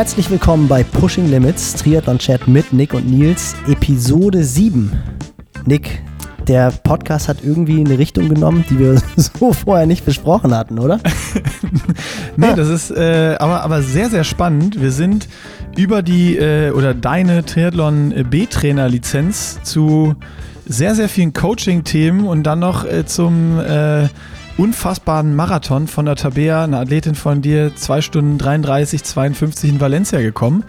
Herzlich willkommen bei Pushing Limits, Triathlon Chat mit Nick und Nils, Episode 7. Nick, der Podcast hat irgendwie eine Richtung genommen, die wir so vorher nicht besprochen hatten, oder? nee, das ist äh, aber, aber sehr, sehr spannend. Wir sind über die äh, oder deine Triathlon B-Trainer-Lizenz zu sehr, sehr vielen Coaching-Themen und dann noch äh, zum äh, unfassbaren Marathon von der Tabea, eine Athletin von dir, 2 Stunden 33, 52 in Valencia gekommen.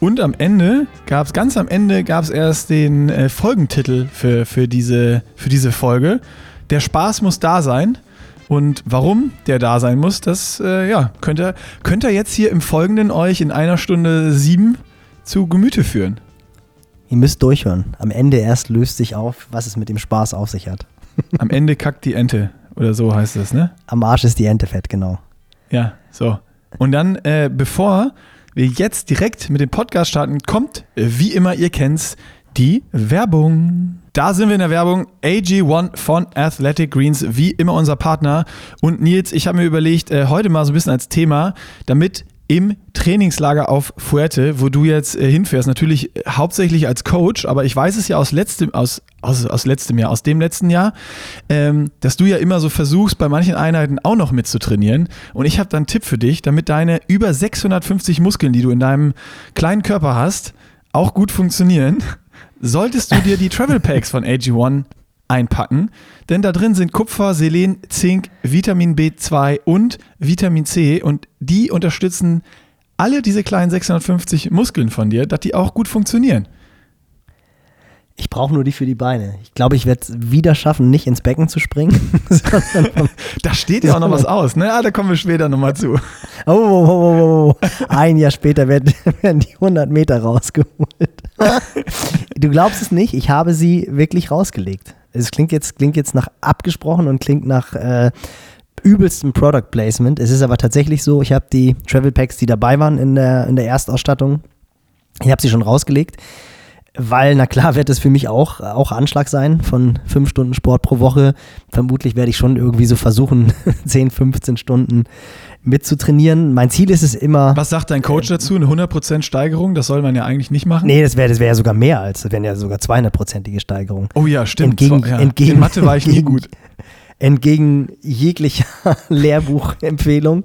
Und am Ende gab es, ganz am Ende gab es erst den äh, Folgentitel für, für, diese, für diese Folge. Der Spaß muss da sein. Und warum der da sein muss, das äh, ja, könnt, ihr, könnt ihr jetzt hier im Folgenden euch in einer Stunde sieben zu Gemüte führen. Ihr müsst durchhören. Am Ende erst löst sich auf, was es mit dem Spaß auf sich hat. Am Ende kackt die Ente. Oder so heißt es, ne? Am Arsch ist die Ente fett, genau. Ja, so. Und dann, äh, bevor wir jetzt direkt mit dem Podcast starten, kommt, wie immer, ihr kennt's, die Werbung. Da sind wir in der Werbung. AG1 von Athletic Greens, wie immer unser Partner. Und Nils, ich habe mir überlegt, äh, heute mal so ein bisschen als Thema, damit im Trainingslager auf Fuerte, wo du jetzt äh, hinfährst, natürlich äh, hauptsächlich als Coach, aber ich weiß es ja aus letztem, aus, aus, aus letztem Jahr, aus dem letzten Jahr, ähm, dass du ja immer so versuchst, bei manchen Einheiten auch noch mitzutrainieren. Und ich habe da einen Tipp für dich, damit deine über 650 Muskeln, die du in deinem kleinen Körper hast, auch gut funktionieren, solltest du dir die Travel Packs von AG1 einpacken, denn da drin sind Kupfer, Selen, Zink, Vitamin B2 und Vitamin C und die unterstützen alle diese kleinen 650 Muskeln von dir, dass die auch gut funktionieren. Ich brauche nur die für die Beine. Ich glaube, ich werde es wieder schaffen, nicht ins Becken zu springen. da steht ja auch noch was aus, ne? Ah, da kommen wir später nochmal zu. Oh, oh, oh, oh, Ein Jahr später werden, werden die 100 Meter rausgeholt. du glaubst es nicht, ich habe sie wirklich rausgelegt. Es klingt jetzt, klingt jetzt nach abgesprochen und klingt nach äh, übelstem Product Placement. Es ist aber tatsächlich so, ich habe die Travel Packs, die dabei waren in der, in der Erstausstattung, ich habe sie schon rausgelegt, weil, na klar, wird es für mich auch, auch Anschlag sein von fünf Stunden Sport pro Woche. Vermutlich werde ich schon irgendwie so versuchen, 10, 15 Stunden mitzutrainieren. Mein Ziel ist es immer. Was sagt dein Coach äh, dazu? Eine 100% Steigerung? Das soll man ja eigentlich nicht machen. Nee, das wäre das wär ja sogar mehr als, das wären ja sogar 200%ige Steigerung. Oh ja, stimmt. Entgegen, ja. entgegen, In Mathe war ich nie gut entgegen jeglicher Lehrbuchempfehlung.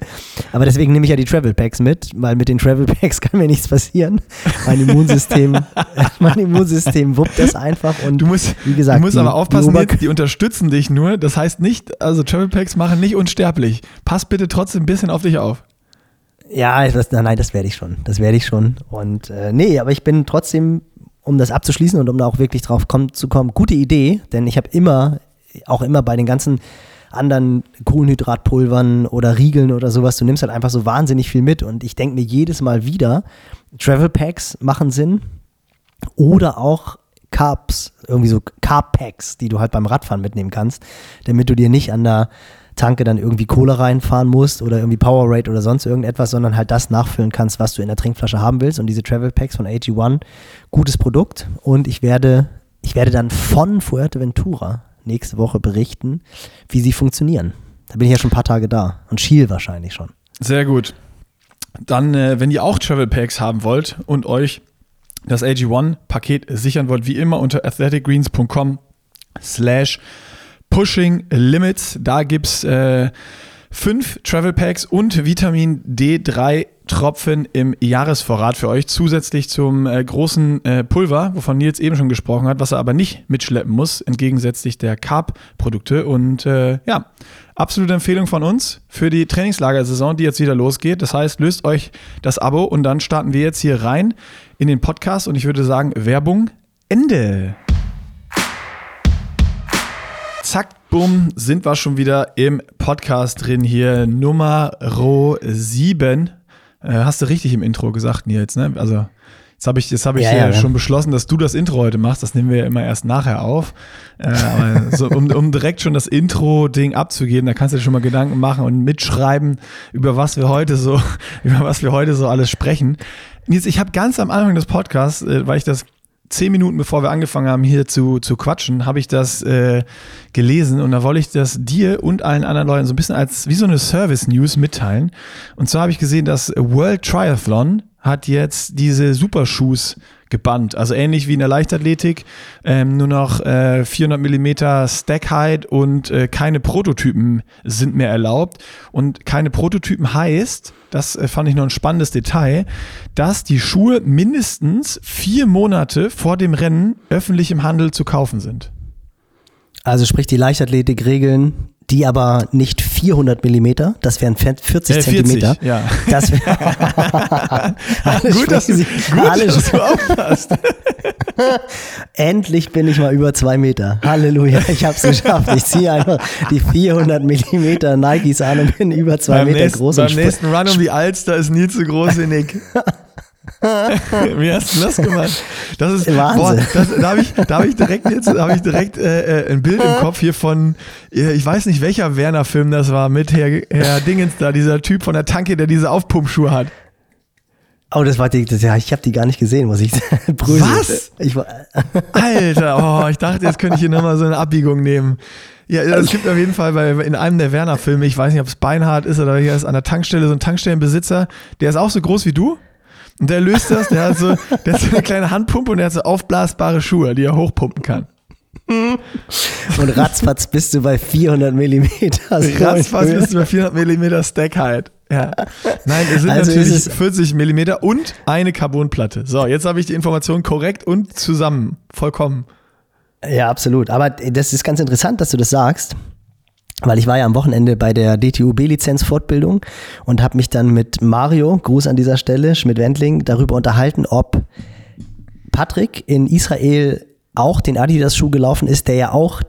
Aber deswegen nehme ich ja die Travel Packs mit, weil mit den Travel Packs kann mir nichts passieren. Mein Immunsystem, mein Immunsystem wuppt das einfach und du musst, wie gesagt, du musst die, aber aufpassen, die, die, unterstützen dich nur. Das heißt nicht, also Travel Packs machen nicht unsterblich. Pass bitte trotzdem ein bisschen auf dich auf. Ja, das, nein, das werde ich schon. Das werde ich schon. Und äh, nee, aber ich bin trotzdem, um das abzuschließen und um da auch wirklich drauf kommen, zu kommen, gute Idee, denn ich habe immer auch immer bei den ganzen anderen Kohlenhydratpulvern oder Riegeln oder sowas, du nimmst halt einfach so wahnsinnig viel mit. Und ich denke mir jedes Mal wieder, Travel Packs machen Sinn oder auch Carbs, irgendwie so Carb Packs, die du halt beim Radfahren mitnehmen kannst, damit du dir nicht an der Tanke dann irgendwie Kohle reinfahren musst oder irgendwie Powerade oder sonst irgendetwas, sondern halt das nachfüllen kannst, was du in der Trinkflasche haben willst. Und diese Travel Packs von AG1, gutes Produkt. Und ich werde ich werde dann von Fuerteventura nächste Woche berichten, wie sie funktionieren. Da bin ich ja schon ein paar Tage da und Schiel wahrscheinlich schon. Sehr gut. Dann, äh, wenn ihr auch Travel Packs haben wollt und euch das AG1-Paket sichern wollt, wie immer unter athleticgreens.com slash pushing limits. Da gibt es äh, fünf Travel Packs und Vitamin D3 Tropfen im Jahresvorrat für euch, zusätzlich zum äh, großen äh, Pulver, wovon Nils eben schon gesprochen hat, was er aber nicht mitschleppen muss, entgegensätzlich der Carb-Produkte. Und äh, ja, absolute Empfehlung von uns für die Trainingslagersaison, die jetzt wieder losgeht. Das heißt, löst euch das Abo und dann starten wir jetzt hier rein in den Podcast und ich würde sagen, Werbung Ende. Zack, bumm, sind wir schon wieder im Podcast drin hier. Nummer 7 äh, hast du richtig im Intro gesagt, Nils, ne? Also, jetzt habe ich, jetzt hab ich ja, ja, ja, schon beschlossen, dass du das Intro heute machst. Das nehmen wir ja immer erst nachher auf. Äh, so, um, um direkt schon das Intro-Ding abzugeben, da kannst du dir schon mal Gedanken machen und mitschreiben, über was wir heute so, über was wir heute so alles sprechen. Nils, ich habe ganz am Anfang des Podcasts, äh, weil ich das zehn Minuten bevor wir angefangen haben, hier zu, zu quatschen, habe ich das äh, gelesen und da wollte ich das dir und allen anderen Leuten so ein bisschen als wie so eine Service-News mitteilen. Und zwar habe ich gesehen, dass World Triathlon hat jetzt diese Supershoes gebannt. Also ähnlich wie in der Leichtathletik, ähm, nur noch äh, 400 Millimeter Stack Height und äh, keine Prototypen sind mehr erlaubt. Und keine Prototypen heißt, das äh, fand ich noch ein spannendes Detail, dass die Schuhe mindestens vier Monate vor dem Rennen öffentlich im Handel zu kaufen sind. Also sprich die Leichtathletik-Regeln, die aber nicht 400 Millimeter, das wären 40 Äh, 40, Zentimeter. ja. Das wär, Gut, dass, sprechen gut, sie- alle dass du aufpasst. Endlich bin ich mal über zwei Meter. Halleluja, ich hab's geschafft. Ich ziehe einfach die 400 Millimeter Nikes an und bin über zwei beim Meter nächsten, groß. beim nächsten Run um die Alster ist nie zu groß, wie Nick. Wie hast du das gemacht? Das ist Wahnsinn. das, da habe ich, da hab ich direkt jetzt da hab ich direkt äh, äh, ein Bild im Kopf hier von, äh, ich weiß nicht welcher Werner-Film das war, mit Herr, Herr Dingens da, dieser Typ von der Tanke, der diese Aufpumpschuhe hat. Oh, das war die, das, ja, ich habe die gar nicht gesehen, muss ich. Brösel. Was? Ich, war- Alter, oh, ich dachte, jetzt könnte ich hier nochmal so eine Abbiegung nehmen. Ja, es gibt auf jeden Fall bei, in einem der Werner-Filme, ich weiß nicht, ob es Beinhard ist oder hier ist an der Tankstelle so ein Tankstellenbesitzer, der ist auch so groß wie du. Und der löst das, der hat so, der hat so eine kleine Handpumpe und der hat so aufblasbare Schuhe, die er hochpumpen kann. und ratzfatz bist du bei 400 Millimeter. Ratzfatz bist du bei 400 Millimeter Stack halt. Ja. Nein, es sind Also natürlich ist es- 40 Millimeter und eine Carbonplatte. So, jetzt habe ich die Information korrekt und zusammen. Vollkommen. Ja, absolut. Aber das ist ganz interessant, dass du das sagst. Weil ich war ja am Wochenende bei der DTU-B-Lizenz-Fortbildung und habe mich dann mit Mario, Gruß an dieser Stelle, Schmidt-Wendling, darüber unterhalten, ob Patrick in Israel auch den Adidas-Schuh gelaufen ist, der ja auch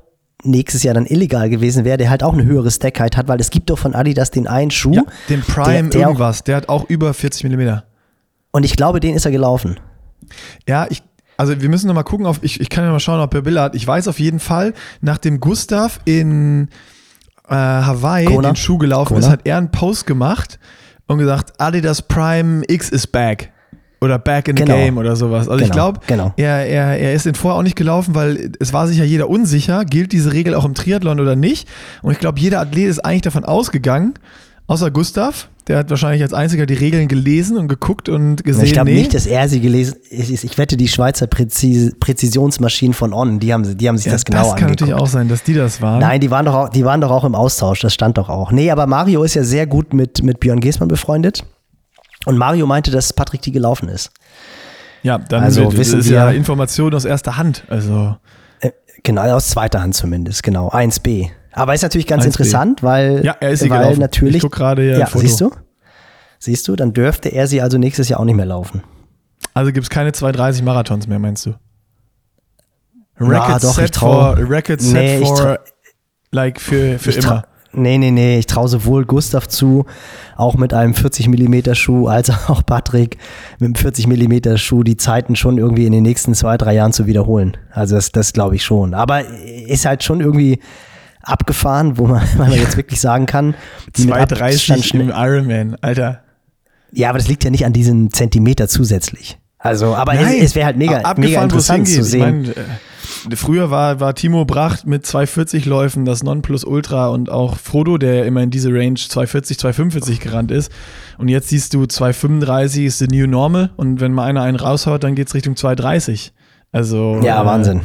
nächstes Jahr dann illegal gewesen wäre, der halt auch eine höhere Stackheit hat, weil es gibt doch von Adidas den einen Schuh. Ja, den Prime der, der auch, irgendwas, der hat auch über 40 Millimeter. und ich glaube, den ist er gelaufen. Ja, ich, also wir müssen noch mal gucken, auf, ich, ich kann ja mal schauen, ob er Bilder hat. Ich weiß auf jeden Fall, nachdem Gustav in äh, Hawaii Kona? den Schuh gelaufen Kona? ist, hat er einen Post gemacht und gesagt, Adidas Prime X is back. Oder back in the Genau. game oder sowas. Also ich Genau, glaube, genau. er, er, er ist den vorher auch nicht gelaufen, weil es war sich ja jeder unsicher, gilt diese Regel auch im Triathlon oder nicht. Und ich glaube, jeder Athlet ist eigentlich davon ausgegangen, außer Gustav, der hat wahrscheinlich als einziger die Regeln gelesen und geguckt und gesehen, ich glaube nee. nicht, dass er sie gelesen ich, ich wette, die Schweizer Präzis Präzisionsmaschinen von On, die haben, die haben sich Ja, das genau das kann angeguckt. natürlich auch sein, dass die das waren. Nein, die waren, doch auch, die waren doch auch im Austausch, das stand doch auch. Nee, aber Mario ist ja sehr gut mit, mit Björn Geßmann befreundet. Und Mario meinte, dass Patrick die gelaufen ist. Ja, dann Also wird, wissen ist wir- ja Information aus erster Hand. Also Äh, Genau, aus zweiter Hand zumindest, genau. 1b. Aber ist natürlich ganz 1B. interessant, weil, Ja, er ist sie weil gelaufen. natürlich. Ich guck gerade ja, siehst du? Siehst du, dann dürfte er sie also nächstes Jahr auch nicht mehr laufen. Also gibt es keine 230 Marathons mehr, meinst du? Ja, doch, ich set trau- for, Record set Nee, for, trau- like für, für immer. Nee, nee, nee, ich traue sowohl Gustav zu, auch mit einem 40 mm Schuh, als auch Patrick mit einem 40 mm Schuh die Zeiten schon irgendwie in den nächsten zwei, drei Jahren zu wiederholen. Also das, das glaube ich schon. Aber ist halt schon irgendwie abgefahren, wo man, man jetzt wirklich sagen kann, die mit Abstand 230 schnell- im Ironman, Alter. Ja, aber das liegt ja nicht an diesen Zentimeter zusätzlich. Also, aber Nein, es, es wäre halt mega, mega es interessant zu sehen. Ich mein, äh, früher war, war Timo Bracht mit 240 Läufen das Nonplusultra und auch Frodo, der immer in diese Range 240, 245 gerannt ist. Und jetzt siehst du 235 ist the new normal und wenn mal einer einen raushaut, dann geht's Richtung 230. Also ja, äh, Wahnsinn.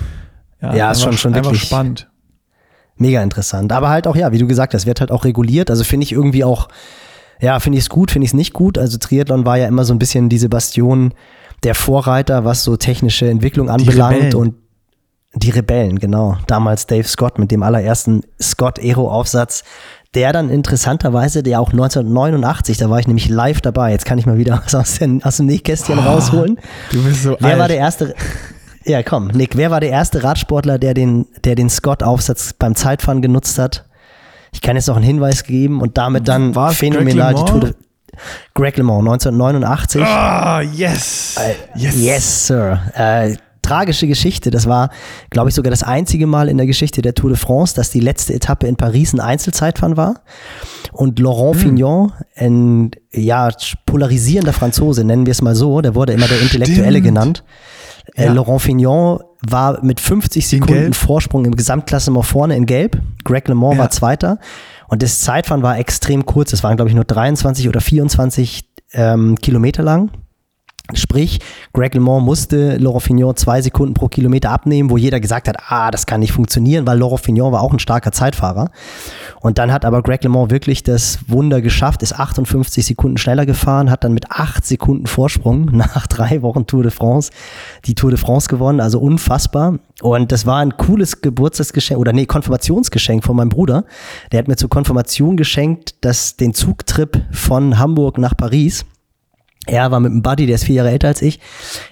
Ja, Ja, ist schon- schon wirklich- spannend. Mega interessant. Aber halt auch, ja, wie du gesagt hast, wird halt auch reguliert. Also finde ich irgendwie auch, ja, finde ich es gut, finde ich es nicht gut. Also Triathlon war ja immer so ein bisschen diese Bastion der Vorreiter, was so technische Entwicklung anbelangt und die Rebellen, genau. Damals Dave Scott mit dem allerersten Scott Aero Aufsatz, der dann interessanterweise, der auch 1989, da war ich nämlich live dabei. Jetzt kann ich mal wieder was aus, den, aus dem Nähkästchen rausholen. Du bist so Wer alt. war der erste? Ja, komm, Nick, wer war der erste Radsportler, der den, der den Scott-Aufsatz beim Zeitfahren genutzt hat? Ich kann jetzt noch einen Hinweis geben und damit dann War es phänomenal Greg die Tour de Greg LeMond, 1989. Ah, yes. yes. Yes, Sir. Äh, tragische Geschichte. Das war, glaube ich, sogar das einzige Mal in der Geschichte der Tour de France, dass die letzte Etappe in Paris ein Einzelzeitfahren war. Und Laurent Fignon, ein ja, polarisierender Franzose, nennen wir es mal so, der wurde immer der Intellektuelle Stimmt. genannt. Äh, Ja. Laurent Fignon war mit 50 In Sekunden? Vorsprung im Gesamtklassement vorne in Gelb. Greg LeMond Ja. war Zweiter. Und das Zeitfahren war extrem kurz. Es waren, glaube ich, nur 23 oder 24 ähm, Kilometer lang. Sprich, Greg LeMond musste Laurent Fignon zwei Sekunden pro Kilometer abnehmen, wo jeder gesagt hat, ah, das kann nicht funktionieren, weil Laurent Fignon war auch ein starker Zeitfahrer. Und dann hat aber Greg LeMond wirklich das Wunder geschafft, ist 58 Sekunden schneller gefahren, hat dann mit acht Sekunden Vorsprung nach drei Wochen Tour de France die Tour de France gewonnen, also unfassbar. Und das war ein cooles Geburtstagsgeschenk oder nee, Konfirmationsgeschenk von meinem Bruder. Der hat mir zur Konfirmation geschenkt, dass den Zugtrip von Hamburg nach Paris er war mit einem Buddy, der ist vier Jahre älter als ich.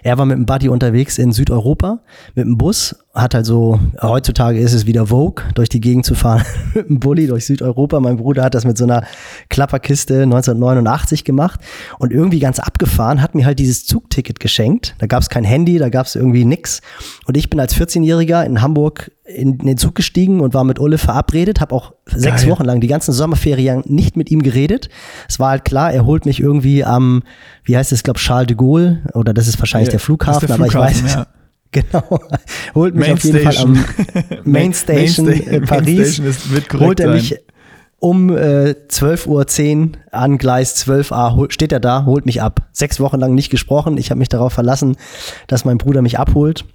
Er war mit einem Buddy unterwegs in Südeuropa mit einem Bus. Hat halt so, heutzutage ist es wieder Vogue, durch die Gegend zu fahren mit einem Bulli durch Südeuropa. Mein Bruder hat das mit so einer Klapperkiste 1989 gemacht und irgendwie ganz abgefahren, hat mir halt dieses Zugticket geschenkt. Da gab es kein Handy, da gab es irgendwie nix. Und ich bin als 14-Jähriger in Hamburg in den Zug gestiegen und war mit Ulle verabredet, habe auch sechs Geil. Wochen lang die ganzen Sommerferien nicht mit ihm geredet. Es war halt klar, er holt mich irgendwie am, wie heißt es, glaube Charles de Gaulle oder das ist wahrscheinlich ja, der, Flughafen, der Flughafen, aber ich weiß ja. Genau. Holt mich Main auf jeden Station. Fall am Main Station Main in Paris. Main holt er mich um äh, 12.10 Uhr an Gleis 12a, steht er da, holt mich ab. Sechs Wochen lang nicht gesprochen. Ich habe mich darauf verlassen, dass mein Bruder mich abholt.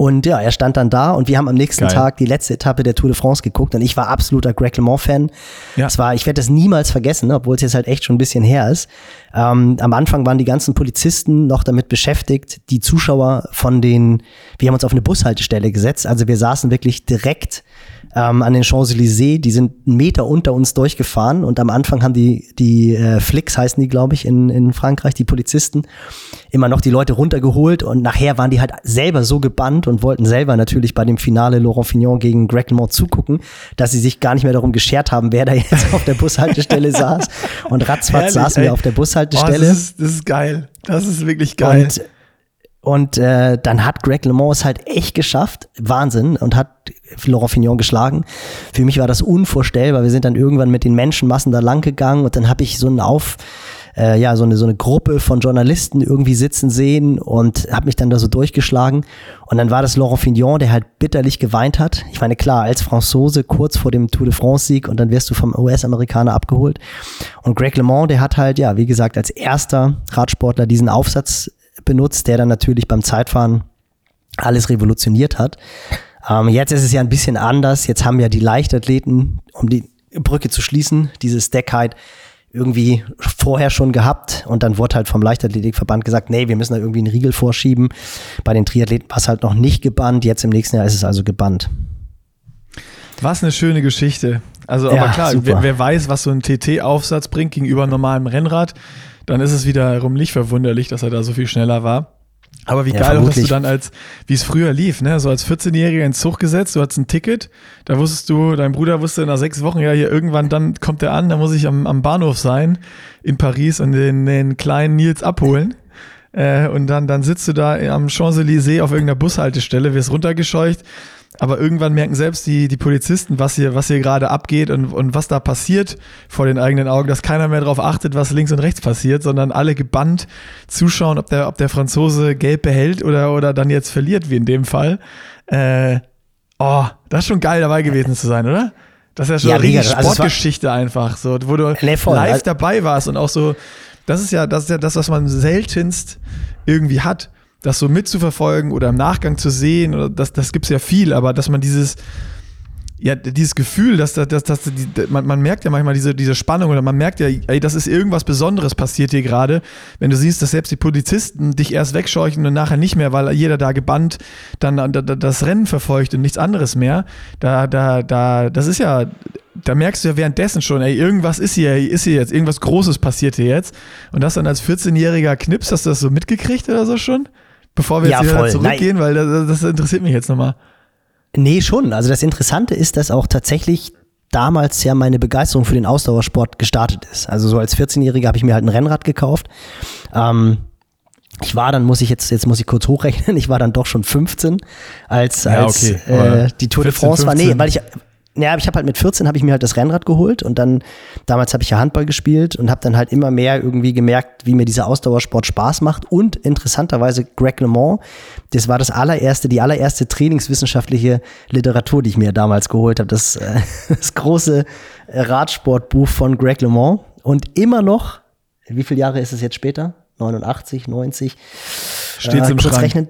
Und ja, er stand dann da und wir haben am nächsten Geil. Tag die letzte Etappe der Tour de France geguckt und ich war absoluter Greg LeMond-Fan. Ja. Es war, ich werde das niemals vergessen, obwohl es jetzt halt echt schon ein bisschen her ist. Ähm, am Anfang waren die ganzen Polizisten noch damit beschäftigt, die Zuschauer von den, wir haben uns auf eine Bushaltestelle gesetzt, also wir saßen wirklich direkt ähm, an den Champs-Élysées. Die sind einen Meter unter uns durchgefahren und am Anfang haben die, die äh, Flicks heißen die, glaube ich, in, in Frankreich, die Polizisten, immer noch die Leute runtergeholt und nachher waren die halt selber so gebannt und wollten selber natürlich bei dem Finale Laurent Fignon gegen Greg LeMond zugucken, dass sie sich gar nicht mehr darum geschert haben, wer da jetzt auf der Bushaltestelle saß. Und ratzfatz saßen wir auf der Bushaltestelle. Oh, das, ist, das ist geil. Das ist wirklich geil. Und und äh, dann hat Greg LeMond es halt echt geschafft, Wahnsinn, und hat Laurent Fignon geschlagen. Für mich war das unvorstellbar. Wir sind dann irgendwann mit den Menschenmassen da lang gegangen und dann habe ich so einen Auf, äh, ja, so eine, so eine Gruppe von Journalisten irgendwie sitzen sehen und habe mich dann da so durchgeschlagen. Und dann war das Laurent Fignon, der halt bitterlich geweint hat. Ich meine, klar, als Franzose kurz vor dem Tour de France-Sieg und dann wirst du vom US-Amerikaner abgeholt. Und Greg LeMond, der hat halt, ja, wie gesagt, als erster Radsportler diesen Aufsatz benutzt, der dann natürlich beim Zeitfahren alles revolutioniert hat. Ähm, jetzt ist es ja ein bisschen anders. Jetzt haben ja die Leichtathleten, um die Brücke zu schließen, diese Stackheit irgendwie vorher schon gehabt und dann wurde halt vom Leichtathletikverband gesagt, nee, wir müssen da irgendwie einen Riegel vorschieben. Bei den Triathleten war es halt noch nicht gebannt, jetzt im nächsten Jahr ist es also gebannt. Was eine schöne Geschichte. Also, ja, aber klar, wer, wer, weiß, was so ein TT-Aufsatz bringt gegenüber normalem Rennrad, dann ist es wiederum nicht verwunderlich, dass er da so viel schneller war. Aber wie ja, geil auch, dass du dann als, wie es früher lief, ne, so als 14-Jähriger ins Zug gesetzt, du hattest ein Ticket, da wusstest du, dein Bruder wusste nach sechs Wochen, ja, hier irgendwann, dann kommt er an, da muss ich am, am Bahnhof sein in Paris und den, den kleinen Nils abholen. Äh, und dann, dann sitzt du da am Champs-Élysées auf irgendeiner Bushaltestelle, wirst runtergescheucht aber irgendwann merken selbst die, die Polizisten, was hier, was hier gerade abgeht und, und was da passiert vor den eigenen Augen, dass keiner mehr darauf achtet, was links und rechts passiert, sondern alle gebannt zuschauen, ob der, ob der Franzose gelb behält oder, oder dann jetzt verliert, wie in dem Fall. Äh, oh, das ist schon geil dabei gewesen zu sein, oder? Das ist ja schon ja, eine riesige also Sportgeschichte einfach, so, wo du nee, voll, live also dabei warst und auch so, das ist ja, das ist ja das, was man seltenst irgendwie hat das so mitzuverfolgen oder im Nachgang zu sehen, oder das, das gibt es ja viel, aber dass man dieses, ja, dieses Gefühl, dass, dass, dass, dass die, man, man merkt ja manchmal diese, diese Spannung oder man merkt ja, ey, das ist irgendwas Besonderes passiert hier gerade, wenn du siehst, dass selbst die Polizisten dich erst wegscheuchen und nachher nicht mehr, weil jeder da gebannt dann das Rennen verfolgt und nichts anderes mehr. Da, da, da, das ist ja, da merkst du ja währenddessen schon, ey, irgendwas ist hier, ist hier jetzt, irgendwas Großes passiert hier jetzt. Und das dann als 14-jähriger Knips, hast du das so mitgekriegt oder so schon? Bevor wir jetzt ja, wieder zurückgehen, Nein. weil das, das interessiert mich jetzt nochmal. Nee, schon. Also das Interessante ist, dass auch tatsächlich damals ja meine Begeisterung für den Ausdauersport gestartet ist. Also so als 14-Jähriger habe ich mir halt ein Rennrad gekauft. Ähm, ich war dann, muss ich jetzt, jetzt muss ich kurz hochrechnen, ich war dann doch schon 15, als, ja, als okay. äh, die Tour 14, de France 15. war. Nee, weil ich, ja, ich habe halt mit 14 habe ich mir halt das Rennrad geholt und dann damals habe ich ja Handball gespielt und habe dann halt immer mehr irgendwie gemerkt, wie mir dieser Ausdauersport Spaß macht und interessanterweise Greg LeMond, das war das allererste, die allererste trainingswissenschaftliche Literatur, die ich mir damals geholt habe, das, äh, das große Radsportbuch von Greg LeMond und immer noch, wie viele Jahre ist es jetzt später? 89, 90. Steht's äh, im kurz Schrank. rechnen.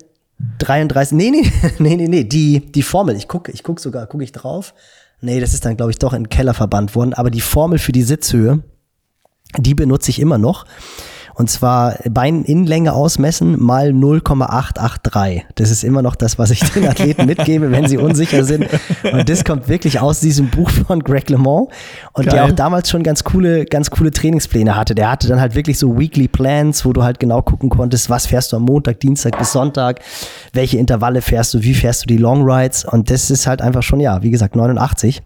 33, nee, nee, nee, nee, nee, die, die Formel, ich gucke ich guck sogar, gucke ich drauf. Nee, das ist dann, glaube ich, doch in den Keller verbannt worden. Aber die Formel für die Sitzhöhe, die benutze ich immer noch. Und zwar Beininnenlänge ausmessen mal 0,883. Das ist immer noch das, was ich den Athleten mitgebe, wenn sie unsicher sind. Und das kommt wirklich aus diesem Buch von Greg LeMond. Und Geil. der auch damals schon ganz coole, ganz coole Trainingspläne hatte. Der hatte dann halt wirklich so Weekly Plans, wo du halt genau gucken konntest, was fährst du am Montag, Dienstag bis Sonntag, welche Intervalle fährst du, wie fährst du die Long Rides. Und das ist halt einfach schon, ja, wie gesagt, 89.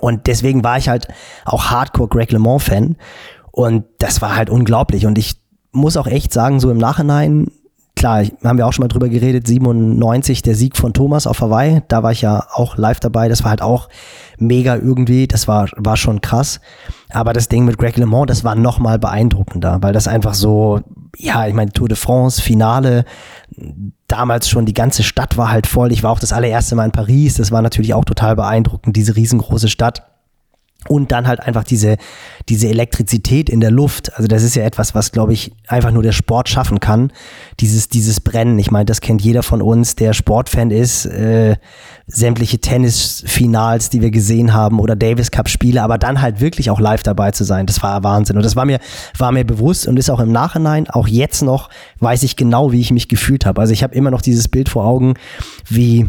Und deswegen war ich halt auch Hardcore Greg LeMond Fan. Und das war halt unglaublich. Und ich muss auch echt sagen, so im Nachhinein, klar, haben wir auch schon mal drüber geredet, 97, der Sieg von Thomas auf Hawaii, da war ich ja auch live dabei, das war halt auch mega irgendwie, das war, war schon krass. Aber das Ding mit Greg LeMond, das war nochmal beeindruckender, weil das einfach so, ja, ich meine, Tour de France, Finale, damals schon, die ganze Stadt war halt voll. Ich war auch das allererste Mal in Paris, das war natürlich auch total beeindruckend, diese riesengroße Stadt. Und dann halt einfach diese, diese Elektrizität in der Luft. Also das ist ja etwas, was, glaube ich, einfach nur der Sport schaffen kann. Dieses, dieses Brennen. Ich meine, das kennt jeder von uns, der Sportfan ist. Äh, sämtliche Tennisfinals, die wir gesehen haben oder Davis Cup Spiele, aber dann halt wirklich auch live dabei zu sein. Das war Wahnsinn. Und das war mir, war mir bewusst und ist auch im Nachhinein, auch jetzt noch, weiß ich genau, wie ich mich gefühlt habe. Also ich habe immer noch dieses Bild vor Augen, wie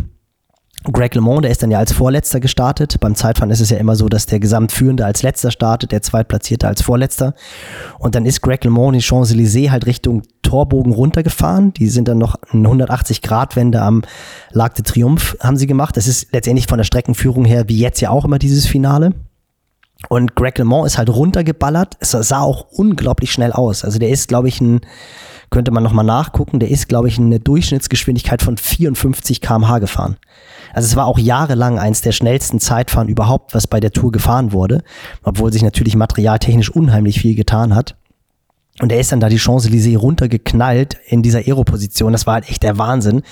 Greg LeMond, der ist dann ja als Vorletzter gestartet. Beim Zeitfahren ist es ja immer so, dass der Gesamtführende als Letzter startet, der Zweitplatzierte als Vorletzter. Und dann ist Greg LeMond die Champs-Élysées halt Richtung Torbogen runtergefahren. Die sind dann noch eine 180-Grad-Wende am Lac de Triomphe haben sie gemacht. Das ist letztendlich von der Streckenführung her wie jetzt ja auch immer dieses Finale. Und Greg LeMond ist halt runtergeballert. Es sah auch unglaublich schnell aus. Also der ist, glaube ich, ein, könnte man nochmal nachgucken, der ist, glaube ich, eine Durchschnittsgeschwindigkeit von 54 km/h gefahren. Also es war auch jahrelang eins der schnellsten Zeitfahren überhaupt, was bei der Tour gefahren wurde, obwohl sich natürlich materialtechnisch unheimlich viel getan hat. Und er ist dann da die Champs-Élysées runtergeknallt in dieser Aero-Position. Das war halt echt der Wahnsinn.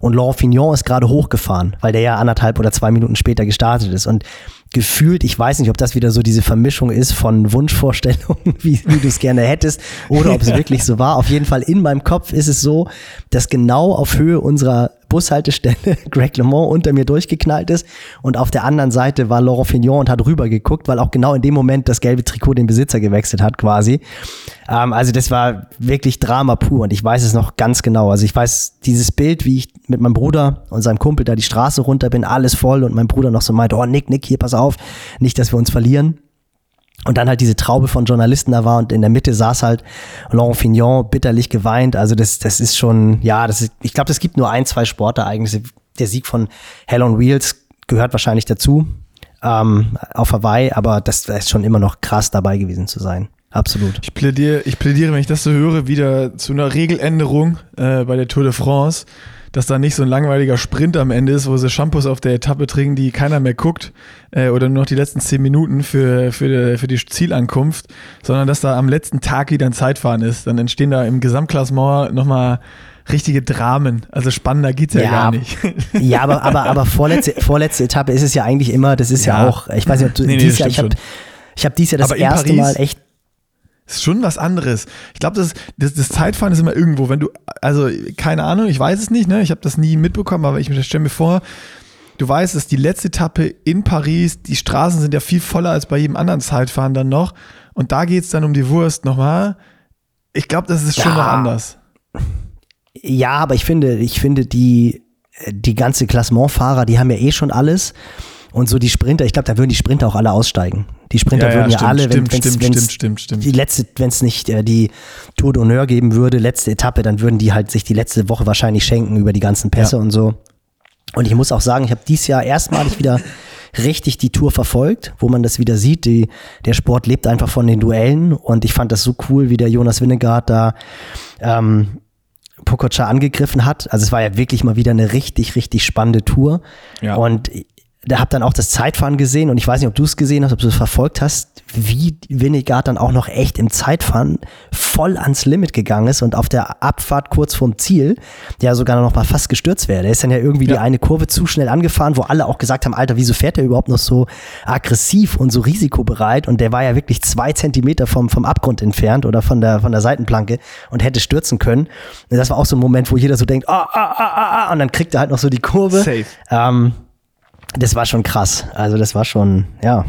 Und Laurent Fignon ist gerade hochgefahren, weil der ja anderthalb oder zwei Minuten später gestartet ist. Und gefühlt, ich weiß nicht, ob das wieder so diese Vermischung ist von Wunschvorstellungen, wie, wie du es gerne hättest, oder ob es wirklich so war. Auf jeden Fall in meinem Kopf ist es so, dass genau auf Höhe unserer Bushaltestelle Greg LeMond unter mir durchgeknallt ist und auf der anderen Seite war Laurent Fignon und hat rüber geguckt, weil auch genau in dem Moment das gelbe Trikot den Besitzer gewechselt hat quasi. Ähm, also das war wirklich Drama pur und ich weiß es noch ganz genau. Also ich weiß dieses Bild, wie ich mit meinem Bruder und seinem Kumpel da die Straße runter bin, alles voll und mein Bruder noch so meinte, oh Nick, Nick, hier pass auf, nicht, dass wir uns verlieren. Und dann halt diese Traube von Journalisten da war und in der Mitte saß halt Laurent Fignon bitterlich geweint. Also das, das ist schon, ja, das ist, ich glaube, es gibt nur ein, zwei Sportereignisse. Der Sieg von Hell on Wheels gehört wahrscheinlich dazu ähm, auf Hawaii, aber das, ist schon immer noch krass dabei gewesen zu sein. Absolut. Ich plädiere, ich plädiere, wenn ich das so höre, wieder zu einer Regeländerung äh, bei der Tour de France, dass da nicht so ein langweiliger Sprint am Ende ist, wo sie Shampoos auf der Etappe trinken, die keiner mehr guckt, äh, oder nur noch die letzten zehn Minuten für, für, die, für die Zielankunft, sondern dass da am letzten Tag wieder ein Zeitfahren ist. Dann entstehen da im Gesamtklassement nochmal richtige Dramen. Also spannender geht's ja, Ja, gar nicht. Ja, aber, aber, aber vorletzte, vorletzte Etappe ist es ja eigentlich immer, das ist ja, Ja. auch, ich weiß nicht, ob du Nee, nee, Jahr, ich habe ich hab dieses Jahr das erste Paris- Mal echt ist schon was anderes. Ich glaube, das, das, das Zeitfahren ist immer irgendwo, wenn du, also keine Ahnung, ich weiß es nicht, ne? Ich habe das nie mitbekommen, aber ich stelle mir vor, du weißt, es ist die letzte Etappe in Paris, die Straßen sind ja viel voller als bei jedem anderen Zeitfahren dann noch. Und da geht es dann um die Wurst nochmal. Ich glaube, das ist schon Ja. noch anders. Ja, aber ich finde, ich finde, die, die ganze Klassementfahrer, die haben ja eh schon alles. Und so die Sprinter, ich glaube, da würden die Sprinter auch alle aussteigen. Die Sprinter würden ja stimmt, alle, wenn wenn's, stimmt, wenn's stimmt, stimmt, stimmt. die letzte, wenn es nicht äh, die Tour d'Honneur geben würde, letzte Etappe, dann würden die halt sich die letzte Woche wahrscheinlich schenken über die ganzen Pässe Ja. und so. Und ich muss auch sagen, ich habe dieses Jahr erstmalig wieder richtig die Tour verfolgt, wo man das wieder sieht. Die, der Sport lebt einfach von den Duellen und ich fand das so cool, wie der Jonas Winnegaard da ähm, Pogacar angegriffen hat. Also es war ja wirklich mal wieder eine richtig, richtig spannende Tour. Ja. Und da habe dann auch das Zeitfahren gesehen und ich weiß nicht, ob du es gesehen hast, ob du es verfolgt hast, wie Winnegard dann auch noch echt im Zeitfahren voll ans Limit gegangen ist und auf der Abfahrt kurz vorm Ziel, der sogar noch mal fast gestürzt wäre. Der ist dann ja irgendwie ja. die eine Kurve zu schnell angefahren, wo alle auch gesagt haben, Alter, wieso fährt der überhaupt noch so aggressiv und so risikobereit? Und der war ja wirklich zwei Zentimeter vom, vom Abgrund entfernt oder von der, von der Seitenplanke und hätte stürzen können. Und das war auch so ein Moment, wo jeder so denkt, ah, ah, ah, ah, ah, und dann kriegt er halt noch so die Kurve. Safe. Ähm, das war schon krass. Also das war schon, ja,